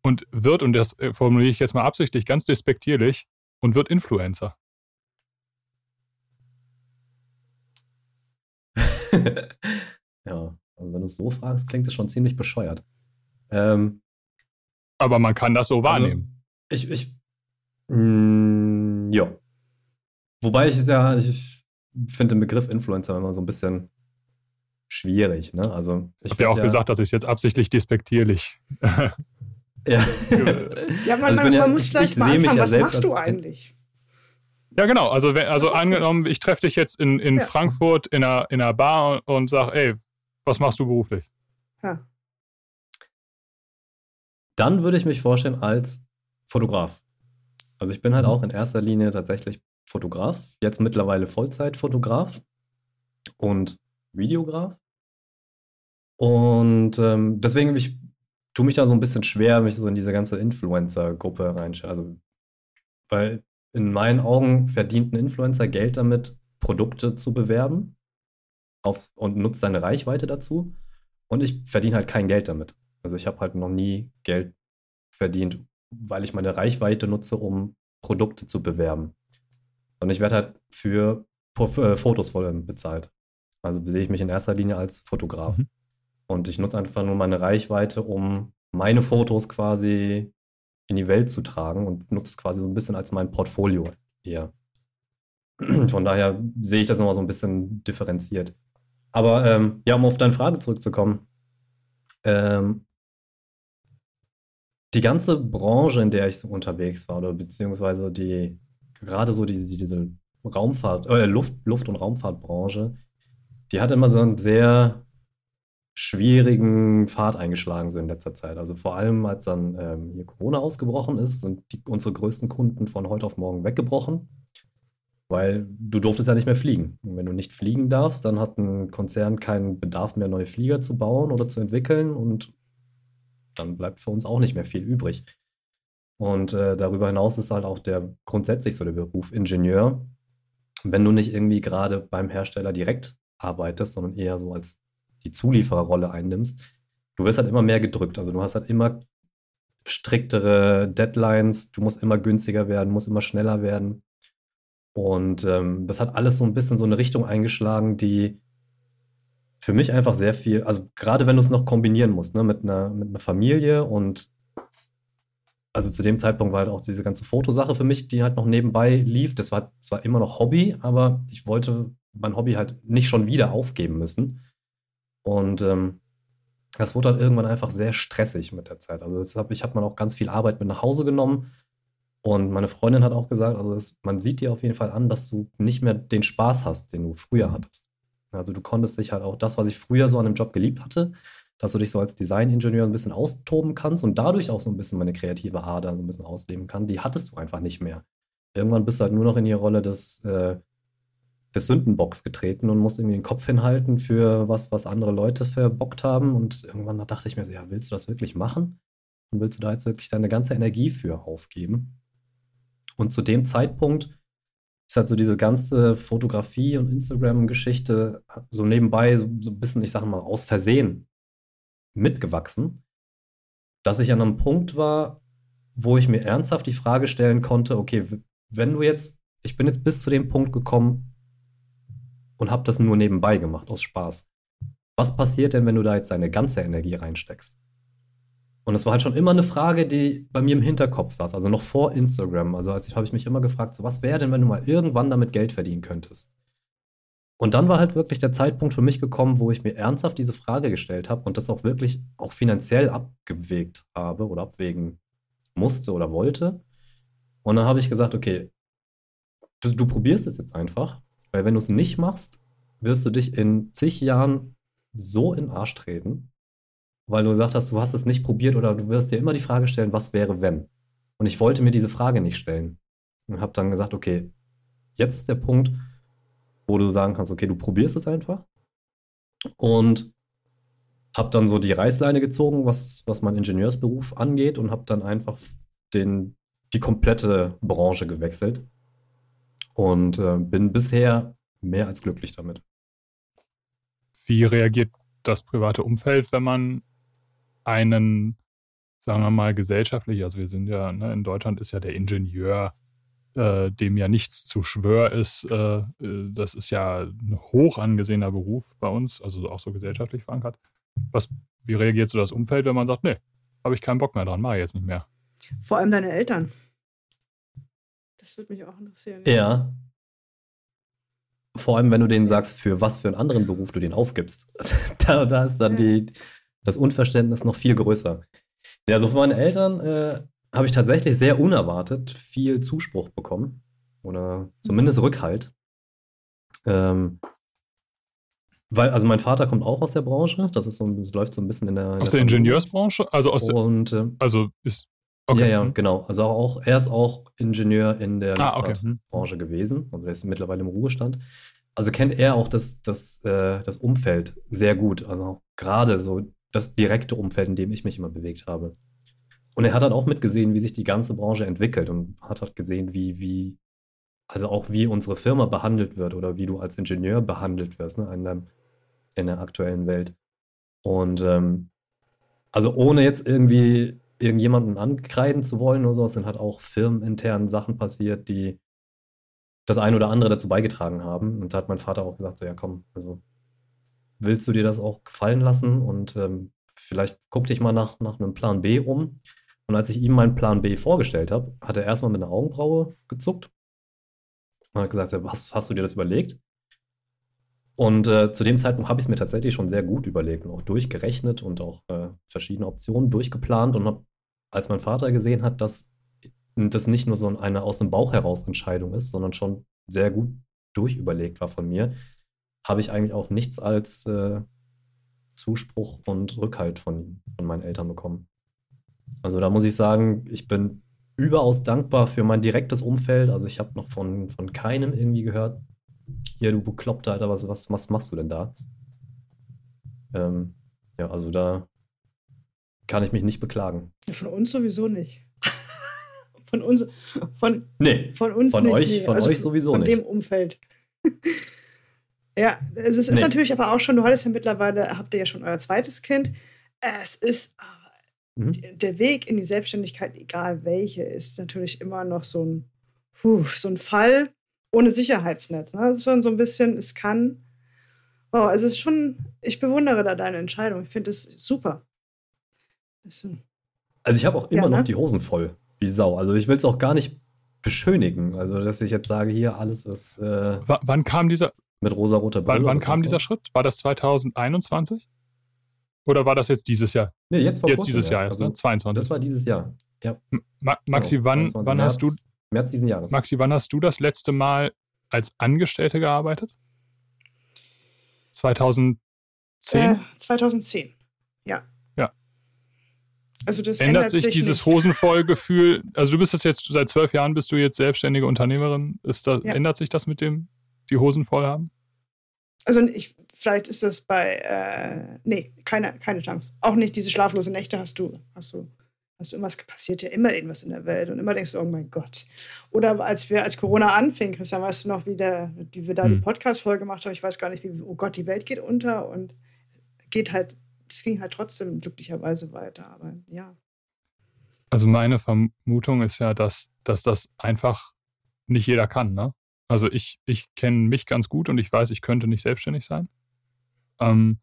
und wird, und das äh, formuliere ich jetzt mal absichtlich ganz despektierlich, und wird Influencer. ja, also wenn du es so fragst, klingt es schon ziemlich bescheuert. Ähm, Aber man kann das so also wahrnehmen. Also ich, ich, mh, mm, ja. Wobei ich ja, ich finde den Begriff Influencer immer so ein bisschen schwierig. Ne? Also ich habe ja auch ja, gesagt, dass ich es jetzt absichtlich despektierlich. ja, ja man, also man, man muss vielleicht mal anfangen, was machst du eigentlich? Ja, genau. Also, also angenommen, ich treffe dich jetzt in, in ja. Frankfurt in einer, in einer Bar und, und sage, ey, was machst du beruflich? Ja. Dann würde ich mich vorstellen als Fotograf. Also ich bin halt auch in erster Linie tatsächlich Fotograf, jetzt mittlerweile Vollzeitfotograf und Videograf. Und ähm, deswegen ich, tue mich da so ein bisschen schwer, mich so in diese ganze Influencer-Gruppe reinstellen. Also, weil in meinen Augen verdient ein Influencer Geld damit, Produkte zu bewerben auf, und nutzt seine Reichweite dazu. Und ich verdiene halt kein Geld damit. Also ich habe halt noch nie Geld verdient, weil ich meine Reichweite nutze, um Produkte zu bewerben. Und ich werde halt für, für äh, Fotos voll bezahlt. Also sehe ich mich in erster Linie als Fotograf. Mhm. Und ich nutze einfach nur meine Reichweite, um meine Fotos quasi in die Welt zu tragen und nutze es quasi so ein bisschen als mein Portfolio eher. Von daher sehe ich das nochmal so ein bisschen differenziert. Aber ähm, ja, um auf deine Frage zurückzukommen. Ähm, die ganze Branche, in der ich so unterwegs war, oder beziehungsweise die, gerade so diese, diese Raumfahrt, äh, Luft, Luft- und Raumfahrtbranche, die hat immer so einen sehr schwierigen Pfad eingeschlagen, so in letzter Zeit. Also vor allem, als dann ähm, hier Corona ausgebrochen ist, sind die, unsere größten Kunden von heute auf morgen weggebrochen, weil du durftest ja nicht mehr fliegen. Und wenn du nicht fliegen darfst, dann hat ein Konzern keinen Bedarf mehr, neue Flieger zu bauen oder zu entwickeln und dann bleibt für uns auch nicht mehr viel übrig. Und äh, darüber hinaus ist halt auch der grundsätzlich so der Beruf Ingenieur. Wenn du nicht irgendwie gerade beim Hersteller direkt arbeitest, sondern eher so als die Zuliefererrolle einnimmst, du wirst halt immer mehr gedrückt. Also du hast halt immer striktere Deadlines, du musst immer günstiger werden, musst immer schneller werden. Und ähm, das hat alles so ein bisschen so eine Richtung eingeschlagen, die für mich einfach sehr viel, also gerade wenn du es noch kombinieren musst, ne, mit einer, mit einer Familie und also zu dem Zeitpunkt war halt auch diese ganze Fotosache für mich, die halt noch nebenbei lief. Das war zwar immer noch Hobby, aber ich wollte mein Hobby halt nicht schon wieder aufgeben müssen. Und ähm, das wurde dann irgendwann einfach sehr stressig mit der Zeit. Also deshalb, ich habe man auch ganz viel Arbeit mit nach Hause genommen. Und meine Freundin hat auch gesagt, also das, man sieht dir auf jeden Fall an, dass du nicht mehr den Spaß hast, den du früher hattest. Also du konntest dich halt auch das, was ich früher so an dem Job geliebt hatte, dass du dich so als Designingenieur ein bisschen austoben kannst und dadurch auch so ein bisschen meine kreative Ader so ein bisschen ausleben kann, die hattest du einfach nicht mehr. Irgendwann bist du halt nur noch in die Rolle des, äh, des Sündenbocks getreten und musst irgendwie den Kopf hinhalten für was, was andere Leute verbockt haben. Und irgendwann dachte ich mir so, ja, willst du das wirklich machen? Und willst du da jetzt wirklich deine ganze Energie für aufgeben? Und zu dem Zeitpunkt ist halt so diese ganze Fotografie und Instagram-Geschichte so nebenbei so, so ein bisschen, ich sage mal, aus Versehen mitgewachsen, dass ich an einem Punkt war, wo ich mir ernsthaft die Frage stellen konnte, okay, wenn du jetzt, ich bin jetzt bis zu dem Punkt gekommen und habe das nur nebenbei gemacht, aus Spaß. Was passiert denn, wenn du da jetzt deine ganze Energie reinsteckst? Und es war halt schon immer eine Frage, die bei mir im Hinterkopf saß, also noch vor Instagram. Also als ich habe ich mich immer gefragt, so was wäre denn, wenn du mal irgendwann damit Geld verdienen könntest? Und dann war halt wirklich der Zeitpunkt für mich gekommen, wo ich mir ernsthaft diese Frage gestellt habe und das auch wirklich auch finanziell abgewegt habe oder abwägen musste oder wollte. Und dann habe ich gesagt, okay, du, du probierst es jetzt einfach, weil wenn du es nicht machst, wirst du dich in zig Jahren so in den Arsch treten, weil du gesagt hast, du hast es nicht probiert oder du wirst dir immer die Frage stellen, was wäre, wenn? Und ich wollte mir diese Frage nicht stellen. Und habe dann gesagt, okay, jetzt ist der Punkt, wo du sagen kannst, okay, du probierst es einfach. Und habe dann so die Reißleine gezogen, was, was mein Ingenieursberuf angeht und habe dann einfach den, die komplette Branche gewechselt und äh, bin bisher mehr als glücklich damit. Wie reagiert das private Umfeld, wenn man einen, sagen wir mal, gesellschaftlich, also wir sind ja, ne, in Deutschland ist ja der Ingenieur, äh, dem ja nichts zu schwör ist, äh, äh, das ist ja ein hoch angesehener Beruf bei uns, also auch so gesellschaftlich verankert. Was, wie reagiert so das Umfeld, wenn man sagt, nee, habe ich keinen Bock mehr dran, mache ich jetzt nicht mehr? Vor allem deine Eltern. Das würde mich auch interessieren. Ja. Vor allem, wenn du denen sagst, für was für einen anderen Beruf du den aufgibst. da, da ist dann ja. die, das Unverständnis noch viel größer. Ja, also von meinen Eltern äh, habe ich tatsächlich sehr unerwartet viel Zuspruch bekommen. Oder zumindest Rückhalt. Ähm, weil, also mein Vater kommt auch aus der Branche, das ist so, das läuft so ein bisschen in der. In aus der, der Ingenieursbranche? Also aus und, äh, also ist. Okay. Ja, ja, mhm. genau. Also auch, er ist auch Ingenieur in der ah, Luftfahrtbranche okay. gewesen. Also er ist mittlerweile im Ruhestand. Also kennt er auch das, das, äh, das Umfeld sehr gut. Also auch gerade so das direkte Umfeld, in dem ich mich immer bewegt habe. Und er hat dann auch mitgesehen, wie sich die ganze Branche entwickelt und hat halt gesehen, wie, wie, also auch wie unsere Firma behandelt wird oder wie du als Ingenieur behandelt wirst ne, in, der, in der aktuellen Welt. Und ähm, also ohne jetzt irgendwie irgendjemanden ankreiden zu wollen oder so, sind halt auch firmenintern Sachen passiert, die das eine oder andere dazu beigetragen haben. Und da hat mein Vater auch gesagt, so ja komm, also willst du dir das auch gefallen lassen und ähm, vielleicht guck dich mal nach, nach einem Plan B um. Und als ich ihm meinen Plan B vorgestellt habe, hat er erstmal mit einer Augenbraue gezuckt und hat gesagt, was hast du dir das überlegt? Und äh, zu dem Zeitpunkt habe ich es mir tatsächlich schon sehr gut überlegt und auch durchgerechnet und auch äh, verschiedene Optionen durchgeplant und habe, als mein Vater gesehen hat, dass das nicht nur so eine aus dem Bauch heraus Entscheidung ist, sondern schon sehr gut durchüberlegt war von mir, habe ich eigentlich auch nichts als äh, Zuspruch und Rückhalt von, von meinen Eltern bekommen. Also da muss ich sagen, ich bin überaus dankbar für mein direktes Umfeld. Also ich habe noch von, von keinem irgendwie gehört, hier du Bekloppter, Alter, was, was, was machst du denn da? Ähm, ja, also da kann ich mich nicht beklagen. Von uns sowieso nicht. von uns, von, nee, von uns von nicht. Euch, nee. Von also euch sowieso von nicht. Von dem Umfeld. ja, es ist nee. natürlich aber auch schon, du hattest ja mittlerweile, habt ihr ja schon euer zweites Kind. Es ist Mhm. Der Weg in die Selbstständigkeit, egal welche, ist natürlich immer noch so ein, puh, so ein Fall ohne Sicherheitsnetz. Ne? Das ist schon so ein bisschen, es kann. Wow, es ist schon, ich bewundere da deine Entscheidung. Ich finde es super. also ich habe auch immer ja, ne? noch die Hosen voll. wie Sau. Also ich will es auch gar nicht beschönigen. Also, dass ich jetzt sage, hier alles ist. Äh, w wann kam dieser. Mit rosa-roter Brille. Wann, wann kam dieser Schritt? War das 2021? Oder war das jetzt dieses Jahr? Nee, jetzt vor Jetzt dieses Jahr erst, ne? 22. Das war dieses Jahr. Ja. Ma Maxi, genau, wann, wann März, hast du. März diesen Jahres. Maxi, wann hast du das letzte Mal als Angestellte gearbeitet? 2010? Äh, 2010, ja. Ja. Also das ändert, ändert sich, sich dieses Hosenvollgefühl. Also du bist das jetzt seit zwölf Jahren bist du jetzt selbstständige Unternehmerin. Ist da, ja. Ändert sich das mit dem die Hosen voll haben? Also ich, vielleicht ist das bei äh, nee keine keine Chance. Auch nicht diese schlaflose Nächte hast du hast du hast du irgendwas passiert ja immer irgendwas in der Welt und immer denkst du oh mein Gott. Oder als wir als Corona anfing, Christian, weißt du noch wie der, wie wir da hm. die Podcast Folge gemacht haben? Ich weiß gar nicht wie oh Gott die Welt geht unter und geht halt es ging halt trotzdem glücklicherweise weiter. Aber ja. Also meine Vermutung ist ja, dass, dass das einfach nicht jeder kann. Ne? Also ich, ich kenne mich ganz gut und ich weiß, ich könnte nicht selbstständig sein. Ähm,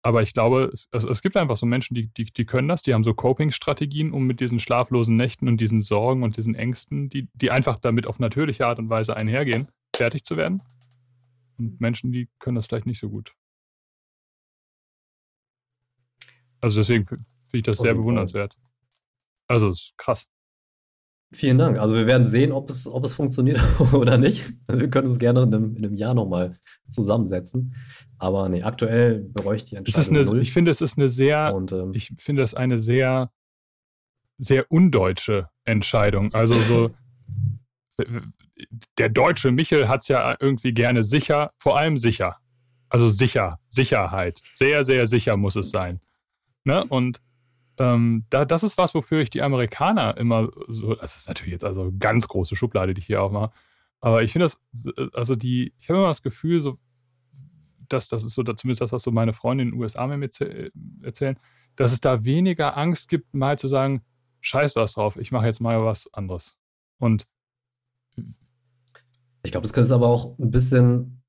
aber ich glaube, es, es, es, gibt einfach so Menschen, die, die, die können das, die haben so Coping-Strategien, um mit diesen schlaflosen Nächten und diesen Sorgen und diesen Ängsten, die, die einfach damit auf natürliche Art und Weise einhergehen, fertig zu werden. Und Menschen, die können das vielleicht nicht so gut. Also deswegen finde ich das sehr bewundernswert. Also es ist krass. Vielen Dank. Also wir werden sehen, ob es, ob es funktioniert oder nicht. Wir können uns gerne in einem, in einem Jahr nochmal zusammensetzen. Aber nee, aktuell bereue ich die Entscheidung. Eine. Ich finde, es ist eine sehr, Und, ähm, ich finde das eine sehr, sehr undeutsche Entscheidung. Also so, der deutsche Michel hat es ja irgendwie gerne sicher, vor allem sicher. Also sicher, Sicherheit. Sehr, sehr sicher muss es sein. Ne? Und ähm, da, das ist was, wofür ich die Amerikaner immer so, das ist natürlich jetzt also ganz große Schublade, die ich hier aufmache, aber ich finde das, also die, ich habe immer das Gefühl, so, dass das ist so, zumindest das, was so meine Freunde in den USA mir erzählen, dass es da weniger Angst gibt, mal zu sagen, scheiß das drauf, ich mache jetzt mal was anderes. Und ich glaube, das ist aber auch ein bisschen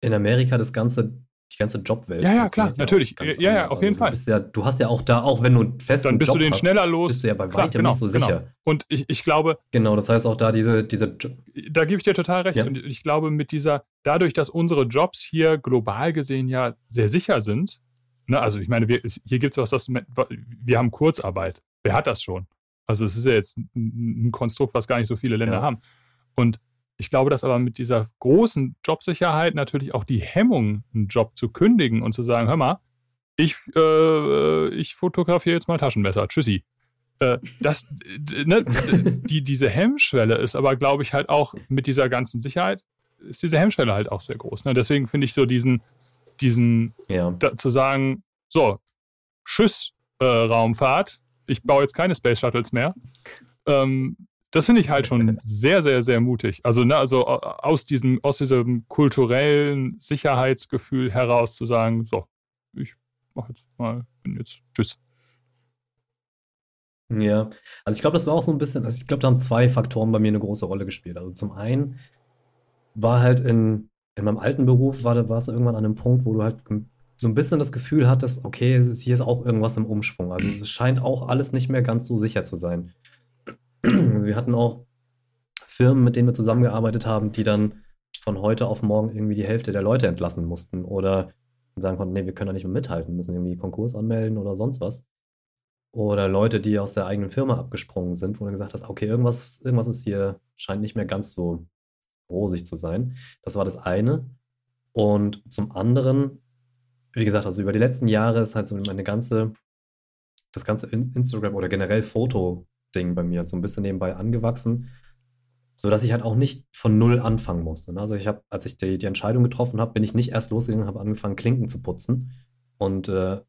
in Amerika das Ganze die ganze Jobwelt. Ja, ja, klar, natürlich. Ja, ja, ja, auf also jeden Fall. Ja, du hast ja auch da, auch wenn du fest Dann bist Job du den hast, schneller los. Bist du ja bei klar, weitem genau, nicht so genau. sicher. Und ich, ich glaube. Genau, das heißt auch da diese. diese da gebe ich dir total recht. Und ich glaube, mit dieser, dadurch, dass unsere Jobs hier global gesehen ja sehr sicher sind, ne, also ich meine, wir, hier gibt es was, das, wir haben Kurzarbeit. Wer hat das schon? Also es ist ja jetzt ein, Konstrukt, was gar nicht so viele Länder haben. Und ich glaube, dass aber mit dieser großen Jobsicherheit natürlich auch die Hemmung, einen Job zu kündigen und zu sagen, hör mal, ich, äh, ich fotografiere jetzt mal Taschenmesser, tschüssi. Äh, das, ne, die, diese Hemmschwelle ist aber, glaube ich, halt auch mit dieser ganzen Sicherheit, ist diese Hemmschwelle halt auch sehr groß. Ne? Deswegen finde ich so diesen, diesen ja. da, zu sagen, so, Tschüss, äh, Raumfahrt, ich baue jetzt keine Space Shuttles mehr. Ähm, das finde ich halt schon sehr, sehr, sehr mutig. Also, ne, also aus diesem, aus diesem kulturellen Sicherheitsgefühl heraus zu sagen, so, ich mache jetzt mal, bin jetzt, tschüss. Ja, also ich glaube, das war auch so ein bisschen, also ich glaube, da haben zwei Faktoren bei mir eine große Rolle gespielt. Also zum einen war halt in, in meinem alten Beruf, war, war es irgendwann an einem Punkt, wo du halt so ein bisschen das Gefühl hattest, okay, es ist, hier ist auch irgendwas im Umschwung. Also es scheint auch alles nicht mehr ganz so sicher zu sein. Also wir hatten auch Firmen, mit denen wir zusammengearbeitet haben, die dann von heute auf morgen irgendwie die Hälfte der Leute entlassen mussten oder sagen konnten, nee, wir können da nicht mehr mithalten, müssen irgendwie Konkurs anmelden oder sonst was. Oder Leute, die aus der eigenen Firma abgesprungen sind, wo du gesagt hast, okay, irgendwas, irgendwas ist hier, scheint nicht mehr ganz so rosig zu sein. Das war das eine. Und zum anderen, wie gesagt, also über die letzten Jahre ist halt so meine ganze, das ganze Instagram oder generell Foto Ding bei mir so ein bisschen nebenbei angewachsen, sodass ich halt auch nicht von null anfangen musste. Ne? Also ich habe, als ich die, die Entscheidung getroffen habe, bin ich nicht erst losgegangen und habe angefangen, Klinken zu putzen. Und äh,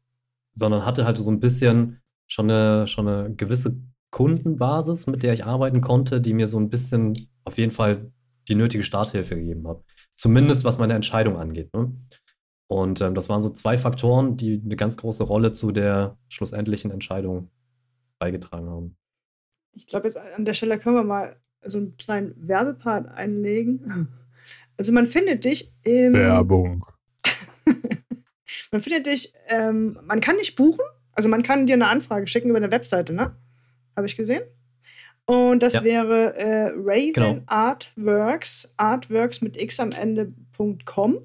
sondern hatte halt so ein bisschen schon eine, schon eine gewisse Kundenbasis, mit der ich arbeiten konnte, die mir so ein bisschen auf jeden Fall die nötige Starthilfe gegeben hat. Zumindest was meine Entscheidung angeht. Ne? Und ähm, das waren so zwei Faktoren, die eine ganz große Rolle zu der schlussendlichen Entscheidung beigetragen haben. Ich glaube, jetzt an der Stelle können wir mal so einen kleinen Werbepart einlegen. Also man findet dich im. Werbung. man findet dich, ähm, man kann nicht buchen, also man kann dir eine Anfrage schicken über eine Webseite, ne? Habe ich gesehen. Und das ja. wäre äh, Raven genau. Artworks, Artworks mit x am Ende.com.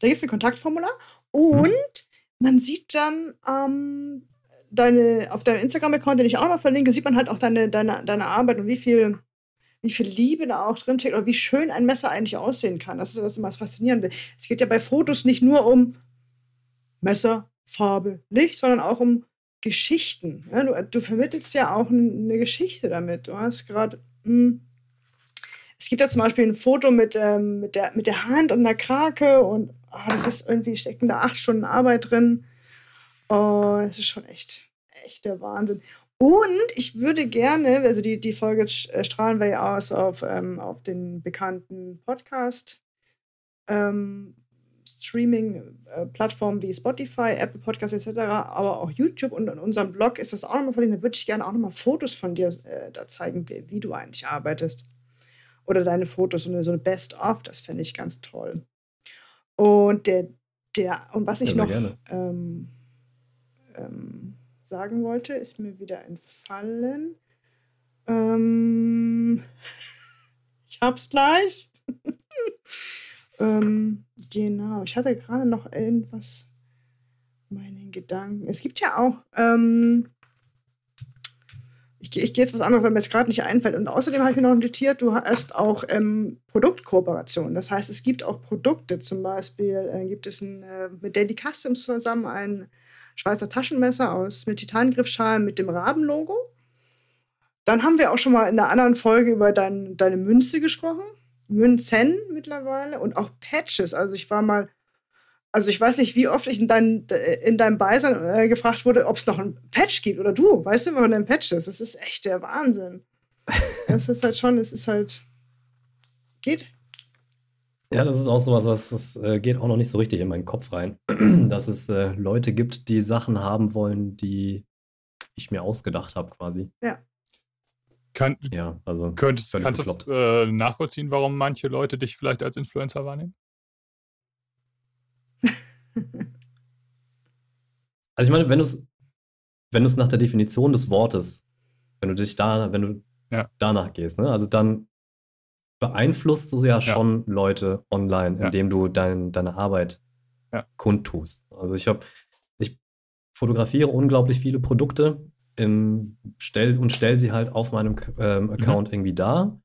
Da gibt es ein Kontaktformular. Und mhm. man sieht dann ähm, deine, auf deinem Instagram-Account, den ich auch noch verlinke, sieht man halt auch deine, deine, deine Arbeit und wie viel, wie viel Liebe da auch drin steckt oder wie schön ein Messer eigentlich aussehen kann. Das ist das immer das Faszinierende. Es geht ja bei Fotos nicht nur um Messer, Farbe, Licht, sondern auch um Geschichten. Ja, du, du, vermittelst ja auch eine Geschichte damit. Du hast gerade. Hm, es gibt ja zum Beispiel ein Foto mit, ähm, mit, der, mit der Hand und der Krake und oh, das ist irgendwie, stecken da acht Stunden Arbeit drin. Oh, das ist schon echt, echt der Wahnsinn. Und ich würde gerne, also die, die Folge äh, strahlen wir ja aus auf, ähm, auf den bekannten Podcast ähm, Streaming-Plattformen wie Spotify, Apple Podcasts etc., aber auch YouTube und in unserem Blog ist das auch nochmal verlinkt. Da würde ich gerne auch nochmal Fotos von dir äh, da zeigen, wie, wie, du eigentlich arbeitest. Oder deine Fotos, so eine, so eine Best-of, das fände ich ganz toll. Und der, der, und was ich ja, noch ähm, ähm, sagen wollte, ist mir wieder entfallen. Ähm, ich hab's gleich. Ähm, genau, ich hatte gerade noch irgendwas meinen Gedanken. Es gibt ja auch, ähm, ich, ich gehe jetzt was anderes, weil mir jetzt gerade nicht einfällt. Und außerdem habe ich mir noch notiert, du hast auch ähm, Produktkooperationen. Das heißt, es gibt auch Produkte. Zum Beispiel äh, gibt es ein, äh, mit Daily Customs zusammen ein Schweizer Taschenmesser aus mit Titangriffschalen mit dem Rabenlogo. Dann haben wir auch schon mal in einer anderen Folge über dein, deine Münze gesprochen. Münzen mittlerweile und auch Patches. Also ich war mal, also ich weiß nicht, wie oft ich in, dein, in deinem Beisein äh, gefragt wurde, ob es noch ein Patch gibt oder du, weißt du, was ein Patch ist? Das ist echt der Wahnsinn. Das ist halt schon, es ist halt, geht. Ja, das ist auch sowas, das, das äh, geht auch noch nicht so richtig in meinen Kopf rein, dass es äh, Leute gibt, die Sachen haben wollen, die ich mir ausgedacht habe quasi. Ja. Kann, ja, also könntest, kannst bekloppt. du äh, nachvollziehen, warum manche Leute dich vielleicht als Influencer wahrnehmen? also ich meine, wenn du es wenn nach der Definition des Wortes, wenn du dich da, wenn du ja. danach gehst, ne? also dann beeinflusst du ja schon ja. Leute online, indem du dein, deine Arbeit kundtust. Also ich habe, ich fotografiere unglaublich viele Produkte im, stell, und stelle sie halt auf meinem ähm, mhm. Account mhm. irgendwie da.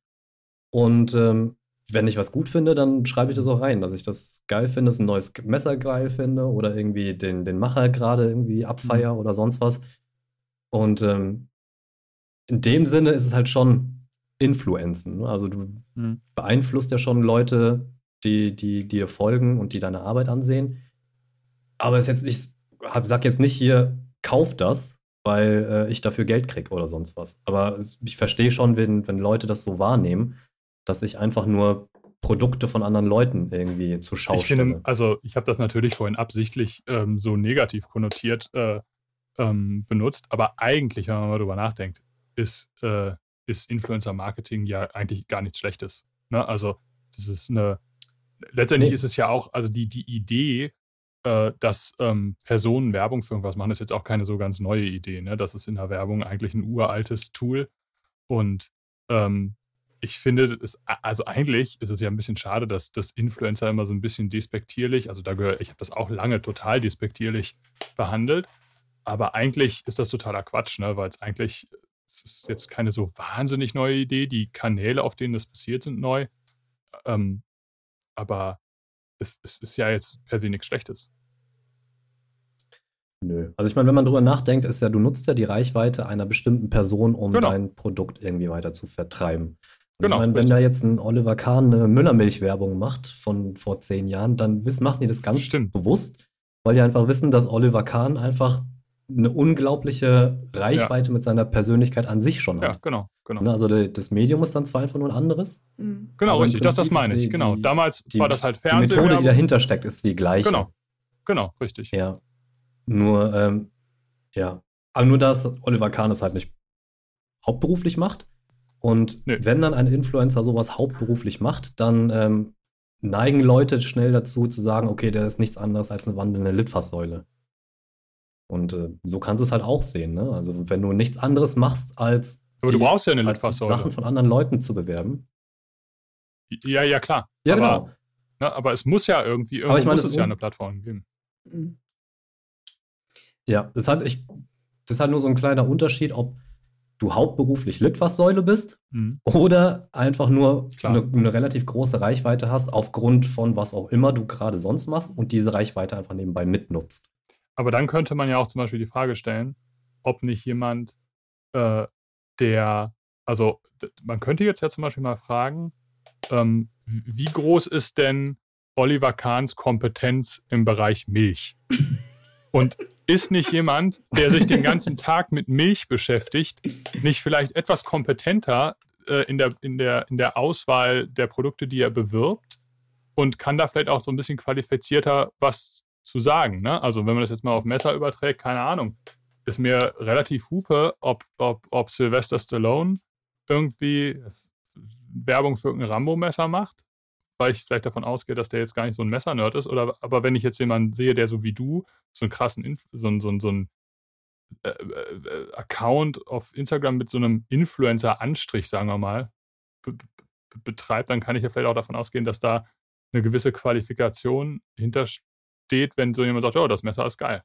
Und ähm, wenn ich was gut finde, dann schreibe ich das auch rein, dass ich das geil finde, dass ein neues Messer geil finde oder irgendwie den, den Macher gerade irgendwie abfeier mhm. oder sonst was. Und ähm, in dem Sinne ist es halt schon Influenzen. Ne? Also du mhm. beeinflusst ja schon Leute, die, die dir folgen und die deine Arbeit ansehen. Aber es jetzt, ich sag jetzt nicht hier, kauf das, weil äh, ich dafür Geld kriege oder sonst was. Aber ich verstehe schon, wenn, wenn Leute das so wahrnehmen, dass ich einfach nur Produkte von anderen Leuten irgendwie zur Schau ich finde, Also ich habe das natürlich vorhin absichtlich ähm, so negativ konnotiert äh, ähm, benutzt, aber eigentlich, wenn man mal drüber nachdenkt, ist, äh, ist Influencer-Marketing ja eigentlich gar nichts Schlechtes. Ne? Also das ist eine, letztendlich nee. ist es ja auch, also die, die Idee äh, dass ähm, Personen Werbung für irgendwas machen, ist jetzt auch keine so ganz neue Idee. Ne? Das ist in der Werbung eigentlich ein uraltes Tool. Und ähm, ich finde, es, also eigentlich ist es ja ein bisschen schade, dass das Influencer immer so ein bisschen despektierlich, also da gehört, ich habe das auch lange total despektierlich behandelt, aber eigentlich ist das totaler Quatsch, ne? weil es eigentlich, es ist jetzt keine so wahnsinnig neue Idee, die Kanäle, auf denen das passiert, sind neu, ähm, aber es, es ist ja jetzt per se nichts Schlechtes. Nö. Also ich meine, wenn man drüber nachdenkt, ist ja, du nutzt ja die Reichweite einer bestimmten Person, um genau. dein Produkt irgendwie weiter zu vertreiben. Und genau, ich meine, wenn da jetzt ein Oliver Kahn eine Müllermilch-Werbung macht von vor zehn Jahren, dann wissen, machen die das ganz Stimmt. bewusst, weil die einfach wissen, dass Oliver Kahn einfach eine unglaubliche Reichweite ja. mit seiner Persönlichkeit an sich schon hat. Ja, genau, genau. Ne, also das Medium ist dann zwar einfach nur ein anderes. Mhm. Genau, richtig, das, das meine ich. Genau. Damals die, war das halt Fernsehen. Die Methode, die dahinter steckt, ist die gleiche. Genau, genau, richtig. Ja. Nur, ähm, ja. Aber nur, dass Oliver Kahn es halt nicht hauptberuflich macht. Und nee. wenn dann ein Influencer sowas hauptberuflich macht, dann ähm, neigen Leute schnell dazu zu sagen, okay, der ist nichts anderes als eine wandelnde Litfaßsäule. Und äh, so kannst du es halt auch sehen. Ne? Also wenn du nichts anderes machst als Aber du brauchst ja eine Litfaßsäule. Sachen von anderen Leuten zu bewerben. Ja, ja, klar. Ja, aber, genau. Ne, aber es muss ja irgendwie, irgendwo Aber ich meine, muss es ja eine Plattform geben. Mhm. Ja, das ist halt, ich, das ist halt nur so ein kleiner Unterschied, ob du hauptberuflich Litfaßsäule bist Mhm. oder einfach nur eine, eine relativ große Reichweite hast, aufgrund von was auch immer du gerade sonst machst und diese Reichweite einfach nebenbei mitnutzt. Aber dann könnte man ja auch zum Beispiel die Frage stellen, ob nicht jemand, äh, der, also man könnte jetzt ja zum Beispiel mal fragen, ähm, wie groß ist denn Oliver Kahns Kompetenz im Bereich Milch? Und ist nicht jemand, der sich den ganzen Tag mit Milch beschäftigt, nicht vielleicht etwas kompetenter äh, in, der, in, der, in der Auswahl der Produkte, die er bewirbt und kann da vielleicht auch so ein bisschen qualifizierter was zu sagen? Ne? Also, wenn man das jetzt mal auf Messer überträgt, keine Ahnung, ist mir relativ hupe, ob, ob, ob Sylvester Stallone irgendwie Werbung für ein Rambo-Messer macht, weil ich vielleicht davon ausgehe, dass der jetzt gar nicht so ein Messernerd ist. Oder, aber wenn ich jetzt jemanden sehe, der so wie du so einen krassen, Inf so, so, so einen äh, äh, Account auf Instagram mit so einem Influencer-Anstrich, sagen wir mal, be be betreibt, dann kann ich ja vielleicht auch davon ausgehen, dass da eine gewisse Qualifikation hintersteht, wenn so jemand sagt, oh, das Messer ist geil.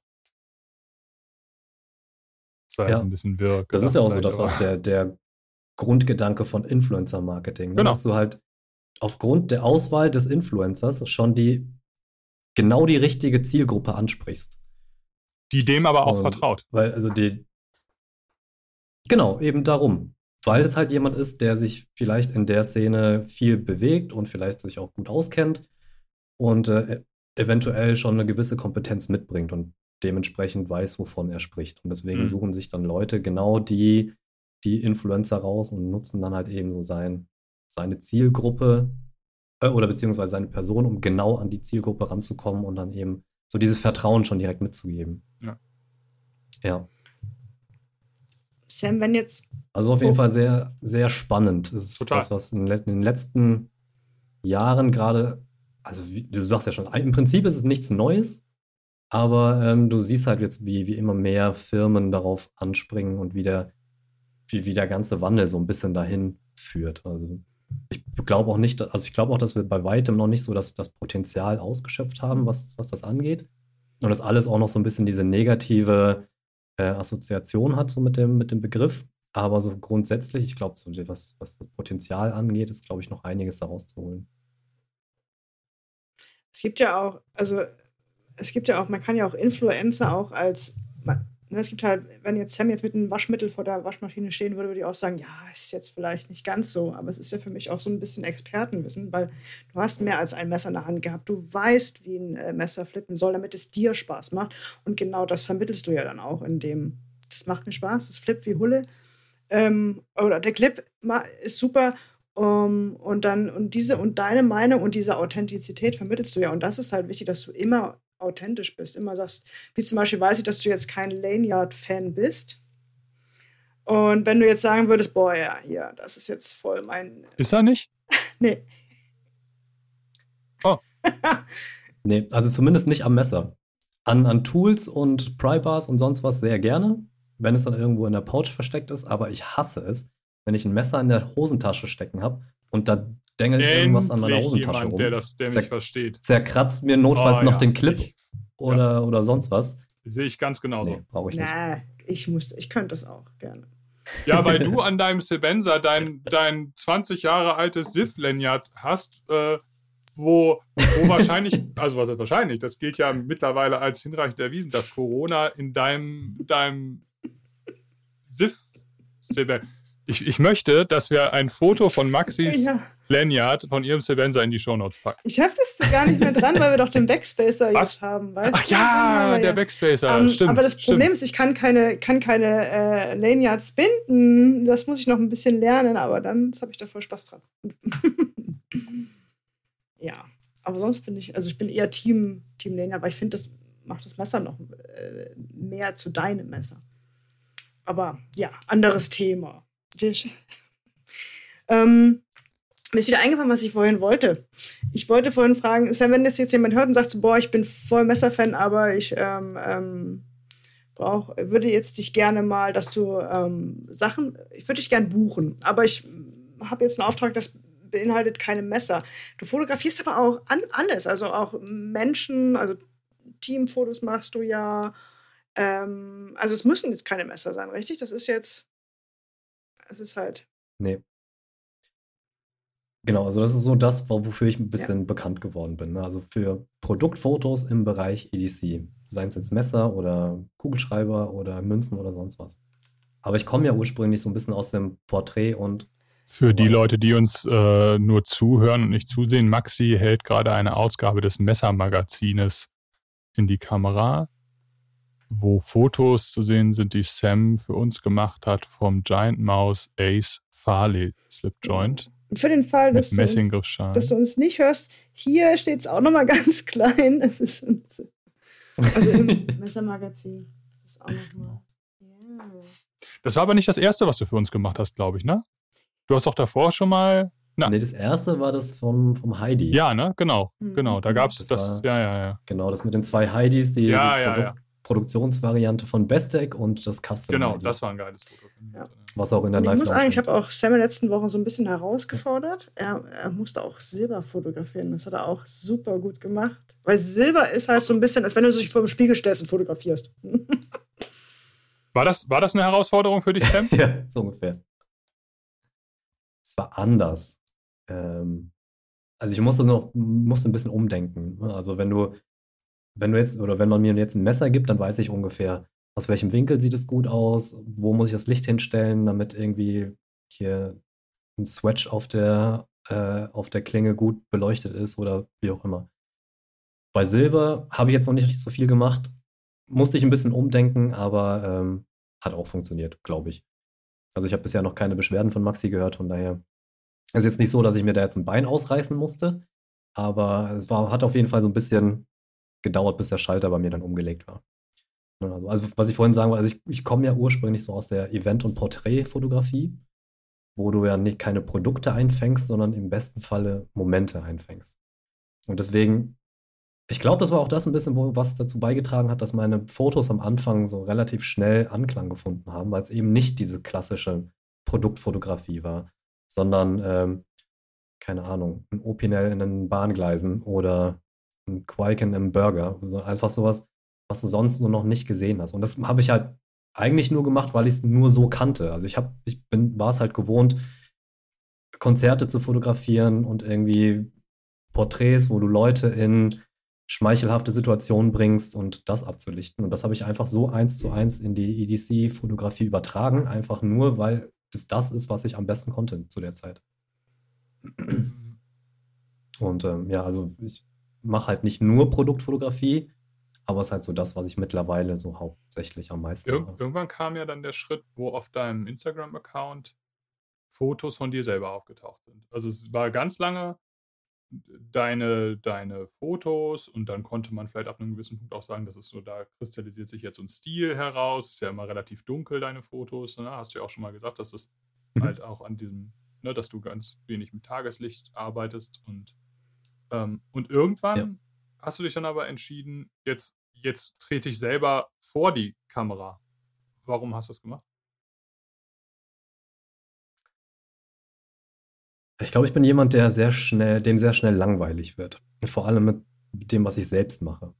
Das war Ja. jetzt ein bisschen wirr. Das ist ja auch so das, was der, der Grundgedanke von Influencer-Marketing. Ne? Genau. Dass du halt aufgrund der Auswahl des Influencers schon die genau die richtige Zielgruppe ansprichst. Die dem aber auch Und- vertraut. Weil, also die. Genau, eben darum. Weil es halt jemand ist, der sich vielleicht in der Szene viel bewegt und vielleicht sich auch gut auskennt und äh, eventuell schon eine gewisse Kompetenz mitbringt und dementsprechend weiß, wovon er spricht. Und deswegen Mhm. suchen sich dann Leute genau die, die Influencer raus und nutzen dann halt eben so sein, seine Zielgruppe äh, oder beziehungsweise seine Person, um genau an die Zielgruppe ranzukommen und dann eben so dieses Vertrauen schon direkt mitzugeben. Ja. Ja. Sam, wenn jetzt, Also auf jeden Oh. Fall sehr, sehr spannend. Es ist Total. was, was in den letzten Jahren gerade, also wie, du sagst ja schon, im Prinzip ist es nichts Neues, aber ähm, du siehst halt jetzt, wie, wie immer mehr Firmen darauf anspringen und wie der, wie, wie der ganze Wandel so ein bisschen dahin führt. Also ich glaube auch nicht, also ich glaube auch, dass wir bei weitem noch nicht so das, das Potenzial ausgeschöpft haben, was, was das angeht. Und das alles auch noch so ein bisschen diese negative äh, Assoziation hat, so mit dem, mit dem Begriff. Aber so grundsätzlich, ich glaube, so, was, was das Potenzial angeht, ist, glaube ich, noch einiges daraus zu holen. Es gibt ja auch, also es gibt ja auch, man kann ja auch Influencer auch als, man, ne, es gibt halt, wenn jetzt Sam jetzt mit einem Waschmittel vor der Waschmaschine stehen würde, würde ich auch sagen, ja, ist jetzt vielleicht nicht ganz so, aber es ist ja für mich auch so ein bisschen Expertenwissen, weil du hast mehr als ein Messer in der Hand gehabt, du weißt, wie ein äh, Messer flippen soll, damit es dir Spaß macht. Und genau das vermittelst du ja dann auch in dem, das macht mir Spaß, das flippt wie Hulle. Ähm, oder der Clip ist super um, und dann und diese und deine Meinung und diese Authentizität vermittelst du ja und das ist halt wichtig, dass du immer authentisch bist, immer sagst, wie zum Beispiel weiß ich, dass du jetzt kein Laneyard-Fan bist und wenn du jetzt sagen würdest, boah ja, hier, das ist jetzt voll mein, Ist er nicht? nee, Nee, also zumindest nicht am Messer. An, an Tools und Pry-Bars und sonst was sehr gerne, wenn es dann irgendwo in der Pouch versteckt ist, aber ich hasse es, wenn ich ein Messer in der Hosentasche stecken habe und da dengelt irgendwas an meiner Endlich Hosentasche jemand, rum. der das, der Zer- mich versteht. Zerkratzt mir notfalls Oh, noch ja. den Clip Ich- oder, oder sonst was. Sehe ich ganz genauso. Nee, brauche ich nicht. na, ich muss, ich könnte das auch gerne. Ja, weil du an deinem Sebenza dein, dein 20 Jahre altes Sif-Lanyard hast, äh, wo, wo wahrscheinlich, also was heißt wahrscheinlich, das gilt ja mittlerweile als hinreichend erwiesen, dass Corona in deinem, deinem Sif Sebenza. Ich, ich möchte, dass wir ein Foto von Maxis Ja. Lanyard von ihrem Sebenza in die Shownotes packen. Ich habe das gar nicht mehr dran, weil wir doch den Backspacer Was? jetzt haben, weißt Ach ja, der wir Backspacer, Ähm, stimmt. aber das stimmt. Problem ist, ich kann keine, kann keine äh, Lanyards binden. Das muss ich noch ein bisschen lernen, aber dann habe ich da voll Spaß dran. ja, aber sonst bin ich, also ich bin eher Team, Team Lanyard, weil ich finde, das macht das Messer noch äh, mehr zu deinem Messer. Aber ja, anderes Thema. Wir- ähm, mir ist wieder eingefallen, was ich vorhin wollte. Ich wollte vorhin fragen, Sam, wenn das jetzt jemand hört und sagt so, boah, ich bin voll Messerfan, aber ich ähm, ähm, brauch, würde jetzt dich gerne mal, dass du ähm, Sachen, ich würde dich gerne buchen, aber ich habe jetzt einen Auftrag, das beinhaltet keine Messer. Du fotografierst aber auch an, alles, also auch Menschen, also Teamfotos machst du ja. Ähm, also es müssen jetzt keine Messer sein, richtig? Das ist jetzt, es ist halt. Nee. Genau, also das ist so das, wofür ich ein bisschen ja. bekannt geworden bin. Ne? Also für Produktfotos im Bereich EDC. Seien es jetzt Messer oder Kugelschreiber oder Münzen oder sonst was. Aber ich komme ja ursprünglich so ein bisschen aus dem Porträt- und für die Leute, die uns äh, nur zuhören und nicht zusehen, Maxi hält gerade eine Ausgabe des Messermagazines in die Kamera, wo Fotos zu sehen sind, die Sam für uns gemacht hat vom Giant Mouse Ace Farley Slip Joint. Für den Fall, dass, du uns, dass du uns nicht hörst, hier steht es auch nochmal ganz klein. Das ist uns, also im Messermagazin. Das ist auch nochmal. Ja. Das war aber nicht das erste, was du für uns gemacht hast, glaube ich, ne? Du hast doch davor schon mal. Na. Nee, das erste war das vom, vom Heidi. Ja, ne? Genau. Mhm. Genau. Da gab es das. das war, ja, ja, ja. Genau, das mit den zwei Heidis, die, ja, die ja, Produ ja. Produktionsvariante von Bestec und das Custom. Genau, Heidi. das war ein geiles Foto. Ja. Was auch in der live Ich muss sagen, ich habe auch Sam in den letzten Wochen so ein bisschen herausgefordert. Er, er musste auch Silber fotografieren. Das hat er auch super gut gemacht. Weil Silber ist halt so ein bisschen, als wenn du dich vor dem Spiegel stellst und fotografierst. War das, war das eine Herausforderung für dich, Sam? ja, so ungefähr es war anders. Ähm, also ich musste noch, musste ein bisschen umdenken. Also wenn du, wenn du jetzt, oder wenn man mir jetzt ein Messer gibt, dann weiß ich ungefähr, aus welchem Winkel sieht es gut aus, wo muss ich das Licht hinstellen, damit irgendwie hier ein Swatch auf der, äh, auf der Klinge gut beleuchtet ist oder wie auch immer. Bei Silber habe ich jetzt noch nicht so viel gemacht. Musste ich ein bisschen umdenken, aber ähm, hat auch funktioniert, glaube ich. Also ich habe bisher noch keine Beschwerden von Maxi gehört, von daher ist jetzt nicht so, dass ich mir da jetzt ein Bein ausreißen musste, aber es war, hat auf jeden Fall so ein bisschen gedauert, bis der Schalter bei mir dann umgelegt war. Also, also was ich vorhin sagen wollte, also ich, ich komme ja ursprünglich so aus der Event- und Porträtfotografie, wo du ja nicht keine Produkte einfängst, sondern im besten Falle Momente einfängst. Und deswegen ich glaube, das war auch das ein bisschen, was dazu beigetragen hat, dass meine Fotos am Anfang so relativ schnell Anklang gefunden haben, weil es eben nicht diese klassische Produktfotografie war, sondern, ähm, keine Ahnung, ein Opinel in den Bahngleisen oder ein Quaken im Burger. Also einfach sowas, was du sonst nur noch nicht gesehen hast. Und das habe ich halt eigentlich nur gemacht, weil ich es nur so kannte. Also ich ich war es halt gewohnt, Konzerte zu fotografieren und irgendwie Porträts, wo du Leute in schmeichelhafte Situationen bringst und das abzulichten. Und das habe ich einfach so eins zu eins in die EDC-Fotografie übertragen, einfach nur, weil es das ist, was ich am besten konnte zu der Zeit. Und ähm, ja, also ich mache halt nicht nur Produktfotografie, aber es ist halt so das, was ich mittlerweile so hauptsächlich am meisten Ir mache. Irgendwann kam ja dann der Schritt, wo auf deinem Instagram-Account Fotos von dir selber aufgetaucht sind. Also es war ganz lange deine, deine Fotos und dann konnte man vielleicht ab einem gewissen Punkt auch sagen, dass es so, da kristallisiert sich jetzt so ein Stil heraus. Ist ja immer relativ dunkel, deine Fotos. Ne? Hast du ja auch schon mal gesagt, dass das mhm. halt auch an diesem, ne, dass du ganz wenig mit Tageslicht arbeitest und, ähm, und irgendwann ja. hast du dich dann aber entschieden, jetzt, jetzt trete ich selber vor die Kamera. Warum hast du das gemacht? Ich glaube, ich bin jemand, der sehr schnell, dem sehr schnell langweilig wird. Vor allem mit dem, was ich selbst mache.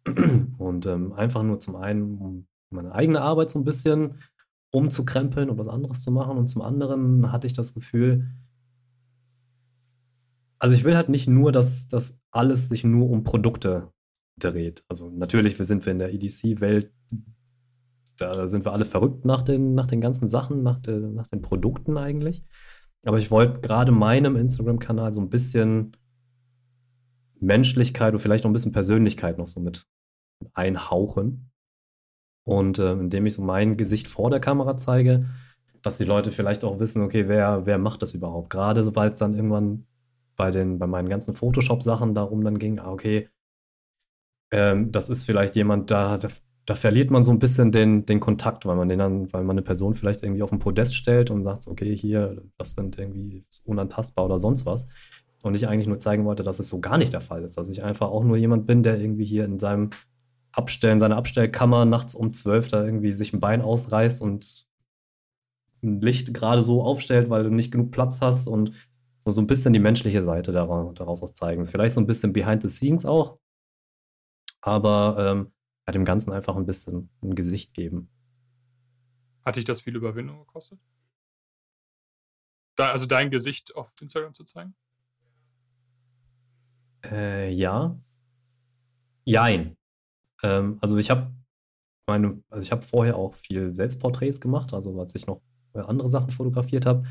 Und ähm, einfach nur zum einen, um meine eigene Arbeit so ein bisschen umzukrempeln und was anderes zu machen. Und zum anderen hatte ich das Gefühl, also ich will halt nicht nur, dass das alles sich nur um Produkte dreht. Also natürlich, wir sind wir in der EDC-Welt, da sind wir alle verrückt nach den, nach den ganzen Sachen, nach, der, nach den Produkten eigentlich. Aber ich wollte gerade meinem Instagram-Kanal so ein bisschen Menschlichkeit und vielleicht noch ein bisschen Persönlichkeit noch so mit einhauchen. Und äh, indem ich so mein Gesicht vor der Kamera zeige, dass die Leute vielleicht auch wissen, okay, wer, wer macht das überhaupt? Gerade weil es dann irgendwann bei, den, bei meinen ganzen Photoshop-Sachen darum dann ging, ah, okay, ähm, das ist vielleicht jemand, da, da da verliert man so ein bisschen den, den Kontakt, weil man den dann, weil man eine Person vielleicht irgendwie auf den Podest stellt und sagt, okay, hier, das sind irgendwie unantastbar oder sonst was. Und ich eigentlich nur zeigen wollte, dass es so gar nicht der Fall ist. Dass ich einfach auch nur jemand bin, der irgendwie hier in seinem Abstellen, seine Abstellkammer nachts um zwölf da irgendwie sich ein Bein ausreißt und ein Licht gerade so aufstellt, weil du nicht genug Platz hast und so, so ein bisschen die menschliche Seite daraus, daraus zeigen. Vielleicht so ein bisschen behind the scenes auch, aber ähm, ja, dem Ganzen einfach ein bisschen ein Gesicht geben. Hat dich das viel Überwindung gekostet? Da, also dein Gesicht auf Instagram zu zeigen? Äh, ja. Jein. Ähm, also ich habe meine, also ich habe vorher auch viel Selbstporträts gemacht, also als ich noch äh, andere Sachen fotografiert habe.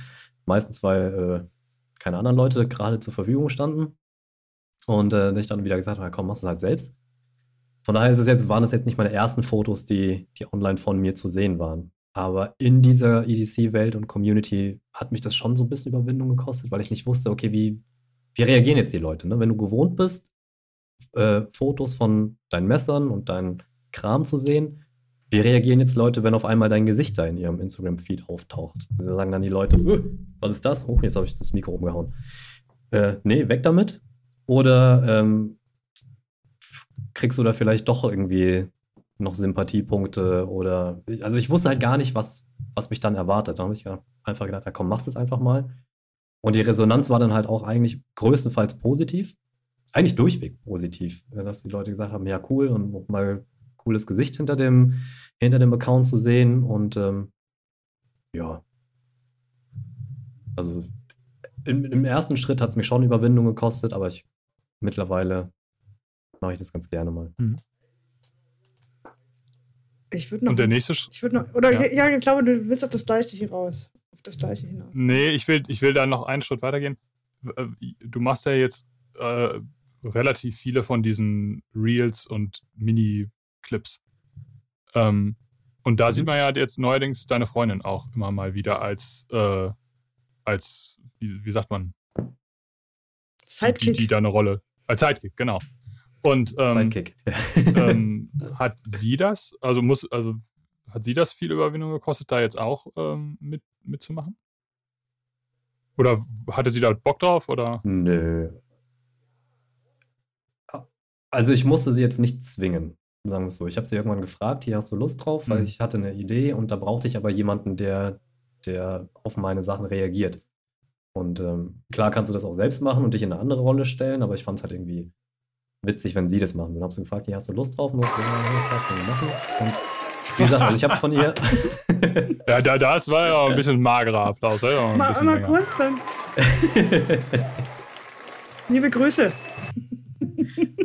Meistens, weil äh, keine anderen Leute gerade zur Verfügung standen. Und äh, ich dann wieder gesagt habe, komm, mach es halt selbst. Von daher ist es jetzt, waren es jetzt nicht meine ersten Fotos, die, die online von mir zu sehen waren. Aber in dieser EDC-Welt und Community hat mich das schon so ein bisschen Überwindung gekostet, weil ich nicht wusste, okay, wie, wie reagieren jetzt die Leute? Ne? Wenn du gewohnt bist, äh, Fotos von deinen Messern und deinen Kram zu sehen, wie reagieren jetzt Leute, wenn auf einmal dein Gesicht da in ihrem Instagram-Feed auftaucht? Also sagen dann die Leute, was ist das? Oh, jetzt habe ich das Mikro umgehauen. Äh, nee, weg damit. Oder ähm, kriegst du da vielleicht doch irgendwie noch Sympathiepunkte oder also ich wusste halt gar nicht, was, was mich dann erwartet. Da habe ich einfach gedacht, ja komm, machst es einfach mal. Und die Resonanz war dann halt auch eigentlich größtenteils positiv. Eigentlich durchweg positiv, dass die Leute gesagt haben, ja cool und mal cooles Gesicht hinter dem, hinter dem Account zu sehen. Und ähm, ja, also im, im ersten Schritt hat es mich schon Überwindung gekostet, aber ich mittlerweile mache ich das ganz gerne mal. Mhm. Ich würde noch. Und der nächste Schritt. Ich würde noch. Oder ja. ja. ich glaube, du willst auf das gleiche hier raus. Auf das gleiche hinaus. Nee, ich will, ich will da noch einen Schritt weitergehen. Äh, du machst ja jetzt äh, relativ viele von diesen Reels und Mini-Clips. Ähm, und da mhm. sieht man ja jetzt neuerdings deine Freundin auch immer mal wieder als, äh, als wie, wie sagt man? Sidekick. Die, die da eine Rolle. Als Sidekick, genau. Und ähm, ähm, hat sie das, also muss, also hat sie das viel Überwindung gekostet, da jetzt auch ähm, mit, mitzumachen? Oder hatte sie da Bock drauf? Oder? Nö. Also ich musste sie jetzt nicht zwingen, sagen wir es so. Ich habe sie irgendwann gefragt, hier hast du Lust drauf, weil mhm. ich hatte eine Idee und da brauchte ich aber jemanden, der, der auf meine Sachen reagiert. Und ähm, klar kannst du das auch selbst machen und dich in eine andere Rolle stellen, aber ich fand es halt irgendwie witzig, wenn sie das machen. Dann habe sie gefragt, hast du Lust drauf? Und, machen. und wie gesagt, also ich habe von ihr. ja, da, das war ja ein bisschen magerer Applaus. Ja, mal, mal kurz dann. Liebe Grüße.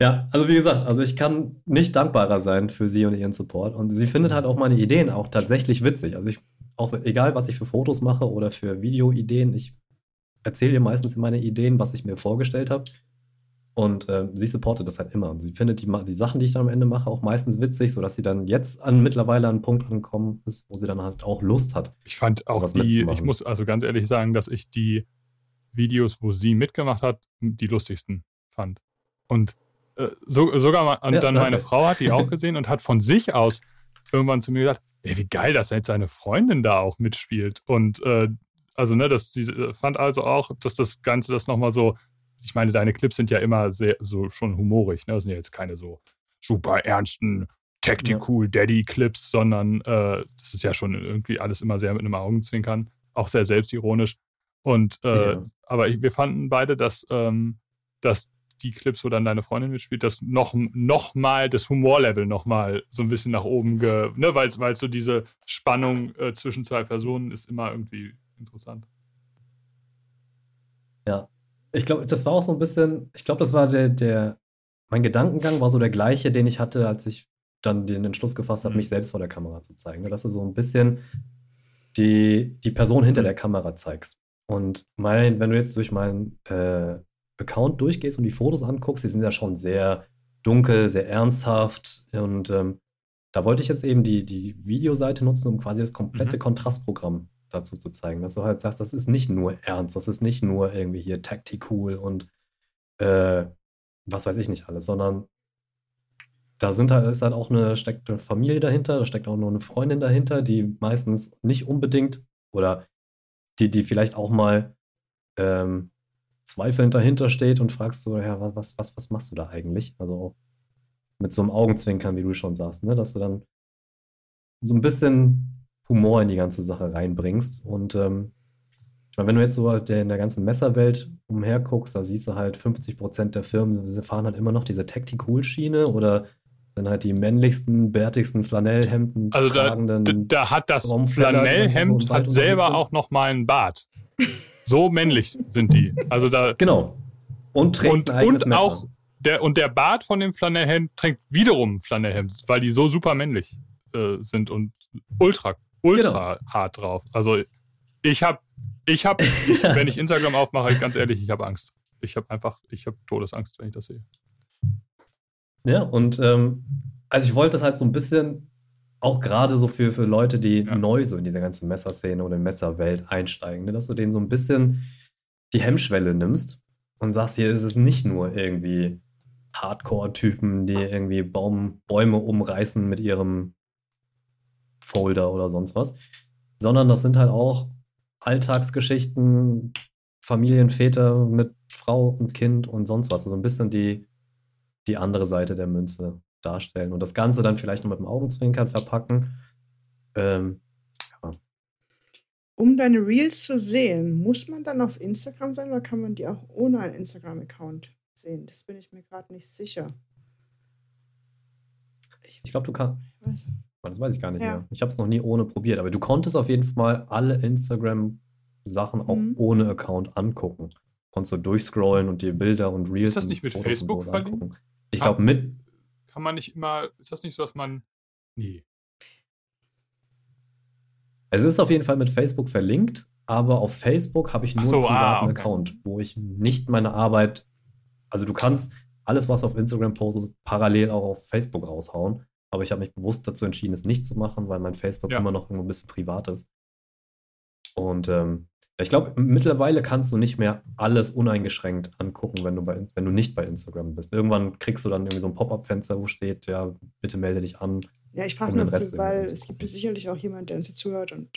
Ja, also wie gesagt, also ich kann nicht dankbarer sein für sie und ihren Support. Und sie findet halt auch meine Ideen auch tatsächlich witzig. Also ich, auch egal, was ich für Fotos mache oder für Videoideen, ich erzähle ihr meistens meine Ideen, was ich mir vorgestellt habe. Und äh, sie supportet das halt immer. Und sie findet die, die Sachen, die ich dann am Ende mache, auch meistens witzig, sodass sie dann jetzt an, mittlerweile an einen Punkt angekommen ist, wo sie dann halt auch Lust hat. Ich fand auch die, ich muss also ganz ehrlich sagen, dass ich die Videos, wo sie mitgemacht hat, die lustigsten fand. Und so, sogar und ja, dann meine Frau hat die auch gesehen und hat von sich aus irgendwann zu mir gesagt, ey, wie geil, dass jetzt seine Freundin da auch mitspielt. Und äh, also, ne, das, sie äh, fand also auch, dass das Ganze das nochmal so, ich meine, deine Clips sind ja immer sehr, so schon humorig, ne? Das sind ja jetzt keine so super ernsten Tactical ja. Daddy Clips, sondern äh, das ist ja schon irgendwie alles immer sehr mit einem Augenzwinkern, auch sehr selbstironisch. Und äh, ja. aber ich, wir fanden beide, dass, ähm, dass die Clips, wo dann deine Freundin mitspielt, das noch, noch mal, das Humorlevel noch mal so ein bisschen nach oben, ge, ne, weil es so diese Spannung äh, zwischen zwei Personen ist immer irgendwie interessant. Ja. Ich glaube, das war auch so ein bisschen, ich glaube, das war der, der, mein Gedankengang war so der gleiche, den ich hatte, als ich dann den Entschluss gefasst habe, mhm. mich selbst vor der Kamera zu zeigen. Ne? Dass du so ein bisschen die, die Person hinter mhm. der Kamera zeigst. Und mein, wenn du jetzt durch meinen äh, Account durchgehst und die Fotos anguckst, die sind ja schon sehr dunkel, sehr ernsthaft. Und ähm, da wollte ich jetzt eben die, die Videoseite nutzen, um quasi das komplette mhm. Kontrastprogramm dazu zu zeigen, dass du halt sagst, das ist nicht nur ernst, das ist nicht nur irgendwie hier cool und äh, was weiß ich nicht alles, sondern da sind halt, ist halt auch eine, steckt eine Familie dahinter, da steckt auch noch eine Freundin dahinter, die meistens nicht unbedingt oder die, die vielleicht auch mal ähm, zweifelnd dahinter steht und fragst so, ja, was, was, was machst du da eigentlich? Also mit so einem Augenzwinkern, wie du schon sagst, ne? dass du dann so ein bisschen Humor in die ganze Sache reinbringst. Und ähm, ich meine, wenn du jetzt so in der ganzen Messerwelt umherguckst, da siehst du halt 50 Prozent der Firmen, sie fahren halt immer noch diese Tactical-Schiene oder sind halt die männlichsten, bärtigsten Flanellhemden also da, da, da hat das Flanellhemd hat selber auch noch mal einen Bart. So männlich sind die. Also da genau. Und trägt und, und auch der und der Bart von dem Flanellhemd trägt wiederum Flanellhemd, weil die so super männlich äh, sind und ultra ultra genau. hart drauf. Also ich habe ich habe wenn ich Instagram aufmache, ganz ehrlich, ich habe Angst. Ich habe einfach ich habe Todesangst, wenn ich das sehe. Ja, und ähm, also ich wollte das halt so ein bisschen auch gerade so für, für Leute, die ja. neu so in diese ganze Messerszene oder Messerwelt einsteigen, ne, dass du denen so ein bisschen die Hemmschwelle nimmst und sagst, hier ist es nicht nur irgendwie Hardcore-Typen, die irgendwie Baum, Bäume umreißen mit ihrem Folder oder sonst was, sondern das sind halt auch Alltagsgeschichten, Familienväter mit Frau und Kind und sonst was. Also ein bisschen die, die andere Seite der Münze darstellen und das Ganze dann vielleicht noch mit dem Augenzwinkern verpacken. Ähm, ja. Um deine Reels zu sehen, muss man dann auf Instagram sein oder kann man die auch ohne einen Instagram-Account sehen? Das bin ich mir gerade nicht sicher. Ich, ich glaube, du kannst. Das weiß ich gar nicht ja. mehr. Ich habe es noch nie ohne probiert, aber du konntest auf jeden Fall alle Instagram-Sachen auch mhm. ohne Account angucken. Konntest du durchscrollen und dir Bilder und Reels. Ist das nicht mit Fotos Facebook so verlinkt? Ich glaube, mit, kann man nicht immer, ist das nicht so, dass man, nee. Es ist auf jeden Fall mit Facebook verlinkt, aber auf Facebook habe ich nur so, einen privaten ah, okay. Account, wo ich nicht meine Arbeit, also du kannst alles, was auf Instagram postest, parallel auch auf Facebook raushauen. Aber ich habe mich bewusst dazu entschieden, es nicht zu machen, weil mein Facebook ja. immer noch ein bisschen privat ist. Und ähm, ich glaube, mittlerweile kannst du nicht mehr alles uneingeschränkt angucken, wenn du, bei, wenn du nicht bei Instagram bist. Irgendwann kriegst du dann irgendwie so ein Pop-up-Fenster, wo steht, ja, bitte melde dich an. Ja, ich frage nur, weil es gibt sicherlich auch jemand, der uns jetzt zuhört und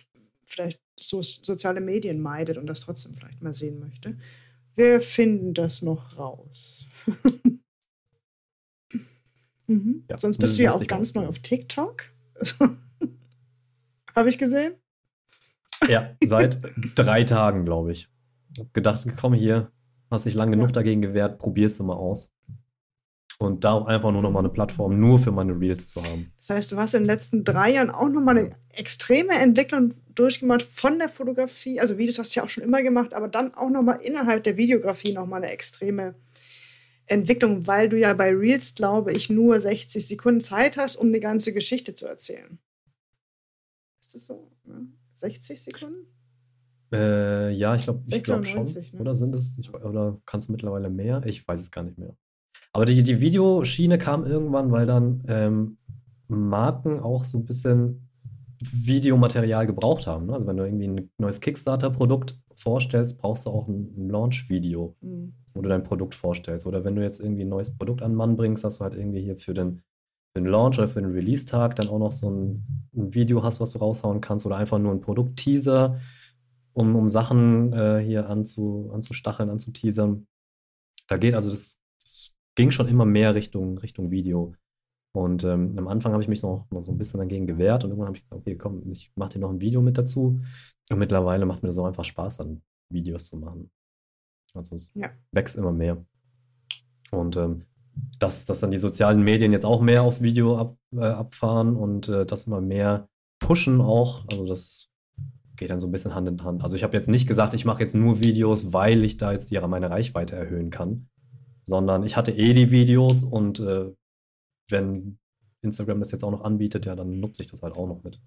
vielleicht so soziale Medien meidet und das trotzdem vielleicht mal sehen möchte. Wir finden das noch raus. mhm. ja, Sonst bist du ja auch ganz neu auf TikTok. Habe ich gesehen? Ja, seit drei Tagen, glaube ich. Hab gedacht, komm hier, hast dich lang genug dagegen gewehrt, probier's mal aus. Und da auch einfach nur noch mal eine Plattform nur für meine Reels zu haben. Das heißt, du hast in den letzten drei Jahren auch noch mal eine extreme Entwicklung durchgemacht von der Fotografie. Also Videos hast du ja auch schon immer gemacht, aber dann auch noch mal innerhalb der Videografie noch mal eine extreme Entwicklung, weil du ja bei Reels, glaube ich, nur 60 Sekunden Zeit hast, um die ganze Geschichte zu erzählen. Ist das so? Ja. 60 Sekunden? Äh, ja, ich glaube ich glaub schon. Ne? Oder sind es, ich, oder kannst du mittlerweile mehr? Ich weiß es gar nicht mehr. Aber die, die Videoschiene kam irgendwann, weil dann ähm, Marken auch so ein bisschen Videomaterial gebraucht haben. Ne? Also wenn du irgendwie ein neues Kickstarter-Produkt vorstellst, brauchst du auch ein Launch-Video, mhm. wo du dein Produkt vorstellst. Oder wenn du jetzt irgendwie ein neues Produkt an den Mann bringst, hast du halt irgendwie hier für den für den Launch oder für den Release-Tag dann auch noch so ein, ein, Video hast, was du raushauen kannst oder einfach nur ein Produkt-Teaser, um, um Sachen äh, hier anzu, anzustacheln, anzuteasern. Da geht also das, das ging schon immer mehr Richtung, Richtung Video. Und ähm, am Anfang habe ich mich noch, noch so ein bisschen dagegen gewehrt und irgendwann habe ich gesagt, okay, komm, ich mache dir noch ein Video mit dazu. Und mittlerweile macht mir das auch einfach Spaß, dann Videos zu machen. Also es ja. wächst immer mehr. Und ähm, dass, dass dann die sozialen Medien jetzt auch mehr auf Video ab, äh, abfahren und äh, das immer mehr pushen auch. Also das geht dann so ein bisschen Hand in Hand. Also ich habe jetzt nicht gesagt, ich mache jetzt nur Videos, weil ich da jetzt die, meine Reichweite erhöhen kann, sondern ich hatte eh die Videos und äh, wenn Instagram das jetzt auch noch anbietet, ja, dann nutze ich das halt auch noch mit.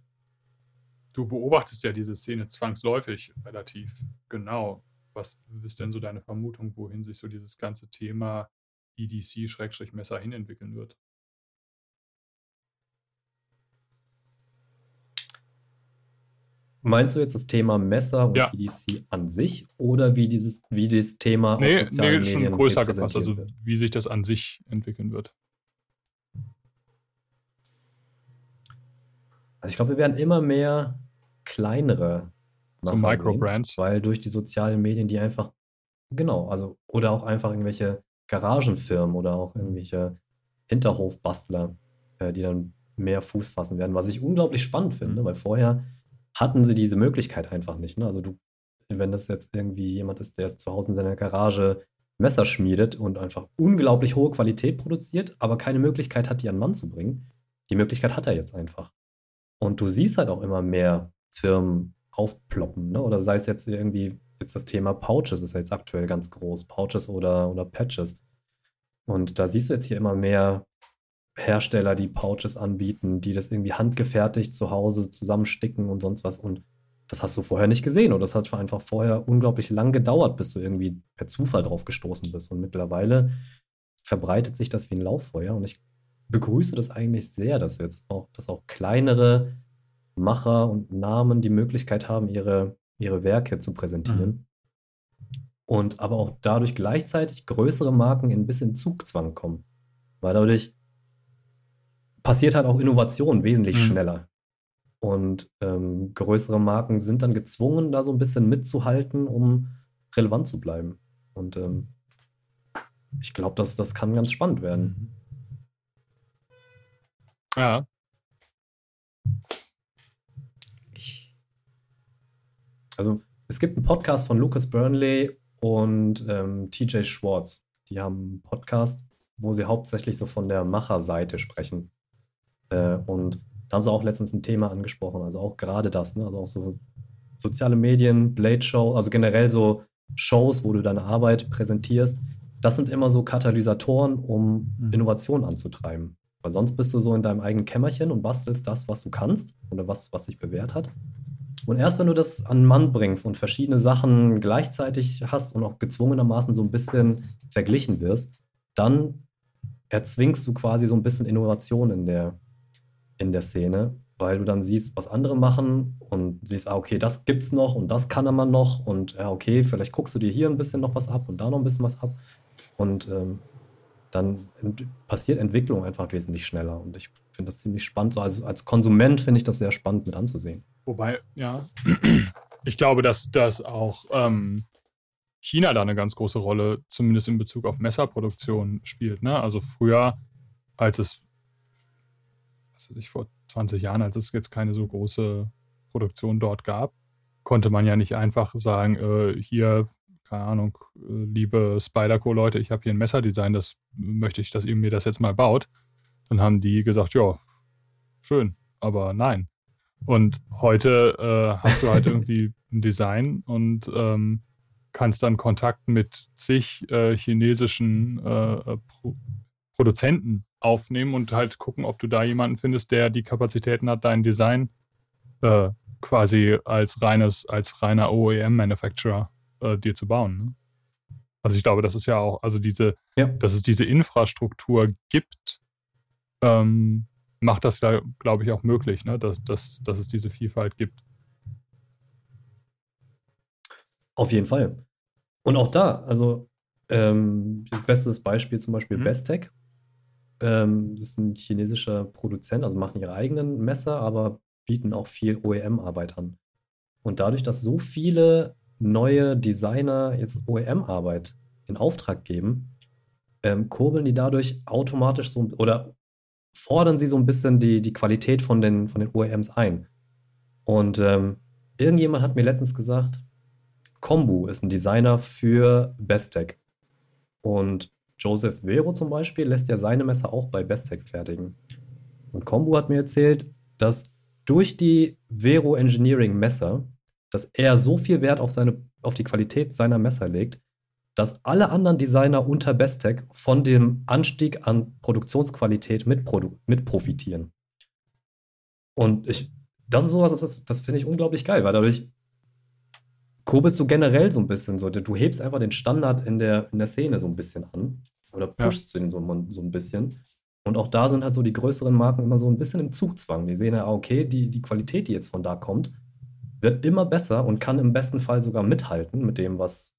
Du beobachtest ja diese Szene zwangsläufig relativ genau. Was ist denn so deine Vermutung, wohin sich so dieses ganze Thema EDC-Messer hin entwickeln wird. Meinst du jetzt das Thema Messer und ja. EDC an sich oder wie dieses, wie dieses Thema nee, auf sozialen nee, schon größer gefasst, also wird? wie sich das an sich entwickeln wird. Also ich glaube, wir werden immer mehr kleinere so Microbrands, weil durch die sozialen Medien die einfach Genau, also, oder auch einfach irgendwelche Garagenfirmen oder auch irgendwelche Hinterhofbastler, äh, die dann mehr Fuß fassen werden, was ich unglaublich spannend finde, mhm. weil vorher hatten sie diese Möglichkeit einfach nicht. Ne? Also du, wenn das jetzt irgendwie jemand ist, der zu Hause in seiner Garage Messer schmiedet und einfach unglaublich hohe Qualität produziert, aber keine Möglichkeit hat, die an Mann zu bringen, die Möglichkeit hat er jetzt einfach. Und du siehst halt auch immer mehr Firmen aufploppen, ne? Oder sei es jetzt irgendwie, jetzt das Thema Pouches ist ja jetzt aktuell ganz groß, Pouches oder, oder Patches. Und da siehst du jetzt hier immer mehr Hersteller, die Pouches anbieten, die das irgendwie handgefertigt zu Hause zusammensticken und sonst was. Und das hast du vorher nicht gesehen. Und das hat einfach vorher unglaublich lang gedauert, bis du irgendwie per Zufall drauf gestoßen bist. Und mittlerweile verbreitet sich das wie ein Lauffeuer. Und ich begrüße das eigentlich sehr, dass jetzt auch, dass auch kleinere Macher und Namen die Möglichkeit haben, ihre, ihre Werke zu präsentieren. Mhm. Und aber auch dadurch gleichzeitig größere Marken in ein bisschen Zugzwang kommen. Weil dadurch passiert halt auch Innovation wesentlich mhm. schneller. Und ähm, größere Marken sind dann gezwungen, da so ein bisschen mitzuhalten, um relevant zu bleiben. Und ähm, ich glaube, das, das kann ganz spannend werden. Ja. Also es gibt einen Podcast von Lucas Burnley und ähm, TJ Schwartz. Die haben einen Podcast, wo sie hauptsächlich so von der Macherseite sprechen. Äh, und da haben sie auch letztens ein Thema angesprochen, also auch gerade das, ne? also auch so soziale Medien, Blade Show, also generell so Shows, wo du deine Arbeit präsentierst. Das sind immer so Katalysatoren, um mhm. Innovation anzutreiben. Weil sonst bist du so in deinem eigenen Kämmerchen und bastelst das, was du kannst oder was, was sich bewährt hat. Und erst wenn du das an Mann bringst und verschiedene Sachen gleichzeitig hast und auch gezwungenermaßen so ein bisschen verglichen wirst, dann erzwingst du quasi so ein bisschen Innovation in der, in der Szene, weil du dann siehst, was andere machen und siehst, ah, okay, das gibt's noch und das kann man noch und ja, okay, vielleicht guckst du dir hier ein bisschen noch was ab und da noch ein bisschen was ab. Und ähm, dann passiert Entwicklung einfach wesentlich schneller und ich finde das ziemlich spannend. So, also als Konsument finde ich das sehr spannend mit anzusehen. Wobei, ja, ich glaube, dass das auch ähm, China da eine ganz große Rolle, zumindest in Bezug auf Messerproduktion spielt. Ne? Also früher, als es was weiß ich, vor 20 Jahren, als es jetzt keine so große Produktion dort gab, konnte man ja nicht einfach sagen, äh, hier, keine Ahnung, äh, liebe Spyderco-Leute, ich habe hier ein Messerdesign, das möchte ich, dass ihr mir das jetzt mal baut. Dann haben die gesagt, ja, schön, aber nein. Und heute äh, hast du halt irgendwie ein Design und ähm, kannst dann Kontakt mit zig äh, chinesischen äh, äh, Pro Produzenten aufnehmen und halt gucken, ob du da jemanden findest, der die Kapazitäten hat, dein Design äh, quasi als reines, als reiner OEM-Manufacturer äh, dir zu bauen. Ne? Also ich glaube, das ist ja auch, also diese, ja. dass es diese Infrastruktur gibt, ähm, macht das ja, glaube ich, auch möglich, ne? dass, dass, dass es diese Vielfalt gibt. Auf jeden Fall. Und auch da, also ähm, bestes Beispiel zum Beispiel mhm. Bestech. Ähm, das ist ein chinesischer Produzent, also machen ihre eigenen Messer, aber bieten auch viel OEM-Arbeit an. Und dadurch, dass so viele neue Designer jetzt OEM-Arbeit in Auftrag geben, ähm, kurbeln die dadurch automatisch so oder fordern sie so ein bisschen die, die Qualität von den, von den OEMs ein. Und ähm, irgendjemand hat mir letztens gesagt, Kombu ist ein Designer für Bestech. Und Joseph Vero zum Beispiel lässt ja seine Messer auch bei Bestech fertigen. Und Combo hat mir erzählt, dass durch die Vero Engineering Messer, dass er so viel Wert auf, seine, auf die Qualität seiner Messer legt, dass alle anderen Designer unter Bestech von dem Anstieg an Produktionsqualität mit, produ mit profitieren. Und ich, das ist sowas, das, das finde ich unglaublich geil, weil dadurch kurbelst du generell so ein bisschen so. Du hebst einfach den Standard in der, in der Szene so ein bisschen an. Oder pushst ja. den so, so ein bisschen. Und auch da sind halt so die größeren Marken immer so ein bisschen im Zugzwang. Die sehen ja, okay, die, die Qualität, die jetzt von da kommt, wird immer besser und kann im besten Fall sogar mithalten mit dem, was,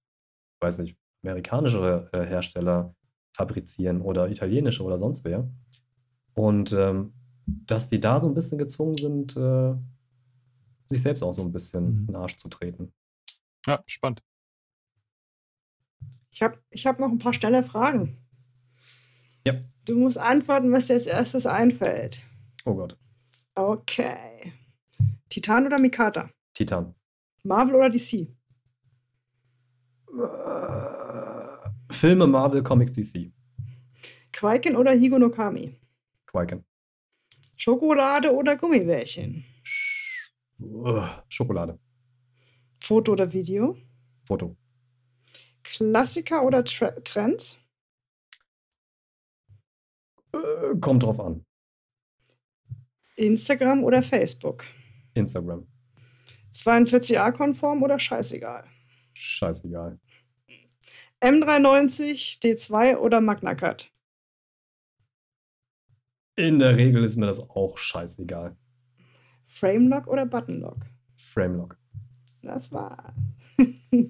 weiß nicht, amerikanische äh, Hersteller fabrizieren oder italienische oder sonst wer. Und ähm, dass die da so ein bisschen gezwungen sind, äh, sich selbst auch so ein bisschen mhm. in den Arsch zu treten. Ja, spannend. Ich habe ich hab noch ein paar schnelle Fragen. Ja. Du musst antworten, was dir als erstes einfällt. Oh Gott. Okay. Titan oder Mikata? Titan. Marvel oder DC? Äh, Filme, Marvel, Comics, DC. Quaiken oder Higo no Kami? Quaiken. Schokolade oder Gummibärchen? Uh, Schokolade. Foto oder Video? Foto. Klassiker oder Tra Trends? Äh, kommt drauf an. Instagram oder Facebook? Instagram. 42a-konform oder scheißegal? Scheißegal. M390, D2 oder Magna Cut? In der Regel ist mir das auch scheißegal. Framelock oder Buttonlock? Framelock. Das war.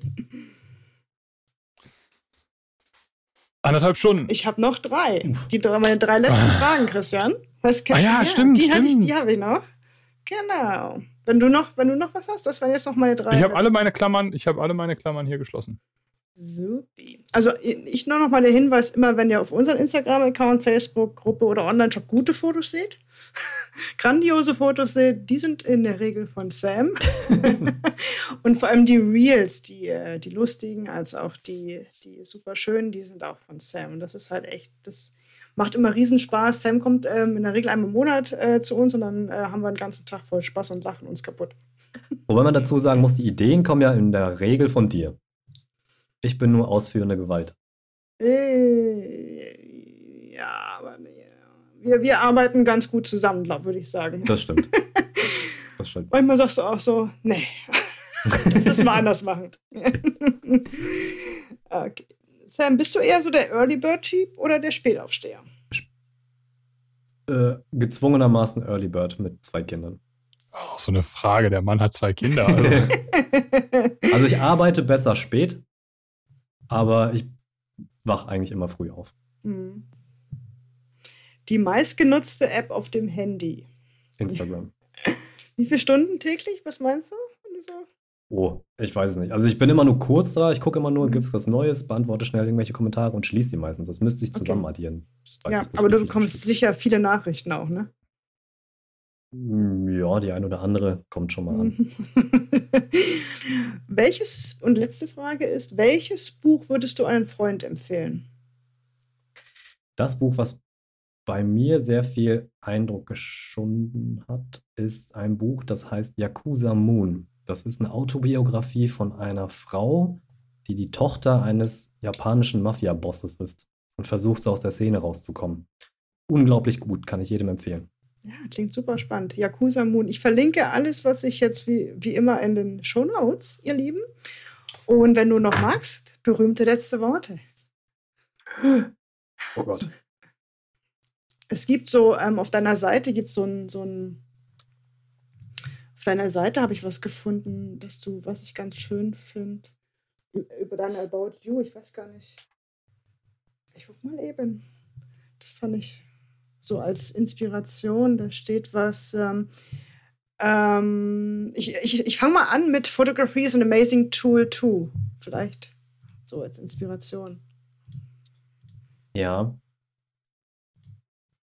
Anderthalb Stunden. Ich habe noch drei. Die drei, meine drei letzten Fragen, Christian. Was ah ja, ja, stimmt. Die, stimmt. Ich, die habe ich noch. Genau. Wenn du noch, wenn du noch was hast, das wären jetzt noch meine drei. Ich habe alle meine Klammern, ich habe alle meine Klammern hier geschlossen. Supi. Also ich nur noch mal der Hinweis, immer wenn ihr auf unseren Instagram-Account, Facebook-Gruppe oder Online-Shop gute Fotos seht, grandiose Fotos seht, die sind in der Regel von Sam. Und vor allem die Reels, die, äh, die lustigen, als auch die, die super schönen, die sind auch von Sam. Und das ist halt echt, das macht immer Riesenspaß. Sam kommt ähm, in der Regel einmal im Monat äh, zu uns und dann äh, haben wir einen ganzen Tag voll Spaß und lachen uns kaputt. Wobei man dazu sagen muss, die Ideen kommen ja in der Regel von dir. Ich bin nur ausführende Gewalt. Äh, ja, aber nee. wir, wir arbeiten ganz gut zusammen, würde ich sagen. Das stimmt. Das stimmt. Manchmal sagst du auch so, nee, das müssen wir anders machen. okay. Sam, bist du eher so der Early Bird Typ oder der Spätaufsteher? Äh, gezwungenermaßen Early Bird mit zwei Kindern. Oh, so eine Frage. Der Mann hat zwei Kinder. Also, also ich arbeite besser spät, aber ich wach eigentlich immer früh auf. Hm. Die meistgenutzte App auf dem Handy. Instagram. Wie viele Stunden täglich? Was meinst du? Oh, ich weiß es nicht. Also ich bin immer nur kurz da, ich gucke immer nur, mhm. gibt es was Neues, beantworte schnell irgendwelche Kommentare und schließe die meistens. Das müsste ich zusammen okay. addieren. Ja, nicht, aber du bekommst sicher viele Nachrichten auch, ne? Hm, ja, die eine oder andere kommt schon mal an. welches, und letzte Frage ist, welches Buch würdest du einem Freund empfehlen? Das Buch, was bei mir sehr viel Eindruck geschunden hat, ist ein Buch, das heißt Yakuza Moon. Das ist eine Autobiografie von einer Frau, die die Tochter eines japanischen Mafia-Bosses ist und versucht, so aus der Szene rauszukommen. Unglaublich gut, kann ich jedem empfehlen. Ja, klingt super spannend. Yakuza Moon. Ich verlinke alles, was ich jetzt wie, wie immer in den Show Notes, ihr Lieben. Und wenn du noch magst, berühmte letzte Worte. Oh Gott. Es gibt so, ähm, auf deiner Seite gibt es so ein, so ein, auf deiner Seite habe ich was gefunden, dass du, was ich ganz schön finde, über deine About You, ich weiß gar nicht. Ich guck mal eben. Das fand ich so als Inspiration. Da steht was. Ähm, ähm, ich ich, ich fange mal an mit Photography is an amazing tool too. Vielleicht so als Inspiration. Ja.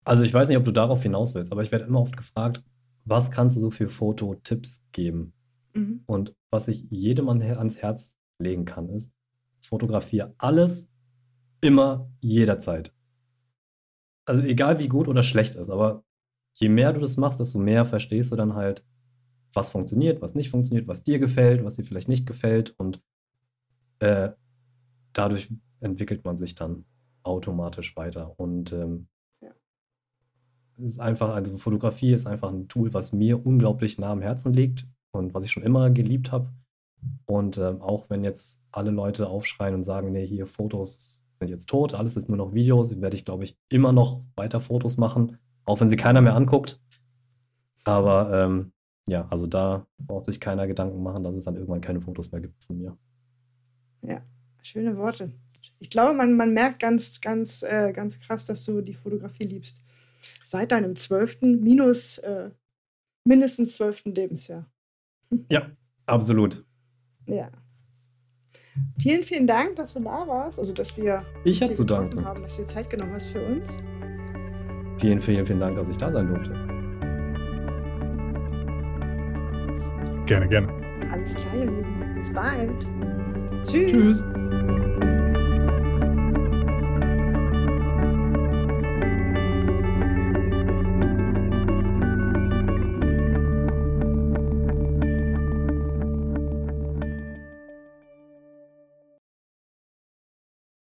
Also ich weiß nicht, ob du darauf hinaus willst, aber ich werde immer oft gefragt, was kannst du so für Fototipps geben? Mhm. Und was ich jedem ans Herz legen kann, ist, fotografiere alles, immer, jederzeit also egal wie gut oder schlecht ist, aber je mehr du das machst, desto mehr verstehst du dann halt, was funktioniert, was nicht funktioniert, was dir gefällt, was dir vielleicht nicht gefällt und äh, dadurch entwickelt man sich dann automatisch weiter und ähm. Ist einfach, also Fotografie ist einfach ein Tool, was mir unglaublich nah am Herzen liegt und was ich schon immer geliebt habe und ähm, auch wenn jetzt alle Leute aufschreien und sagen, nee, hier Fotos sind jetzt tot, alles ist nur noch Videos, werde ich, glaube ich, immer noch weiter Fotos machen, auch wenn sie keiner mehr anguckt. Aber ähm, ja, also da braucht sich keiner Gedanken machen, dass es dann irgendwann keine Fotos mehr gibt von mir. Ja, schöne Worte. Ich glaube, man, man merkt ganz, ganz, äh, ganz krass, dass du die Fotografie liebst. Seit deinem zwölften, minus äh, mindestens zwölften Lebensjahr. Ja, absolut. Ja. Vielen, vielen Dank, dass du da warst. Also, dass wir ich habe zu danken. haben, dass du dir Zeit genommen hast für uns. Vielen, vielen, vielen Dank, dass ich da sein durfte. Gerne, gerne. Alles klar, ihr Lieben. Bis bald. Tschüss. Tschüss.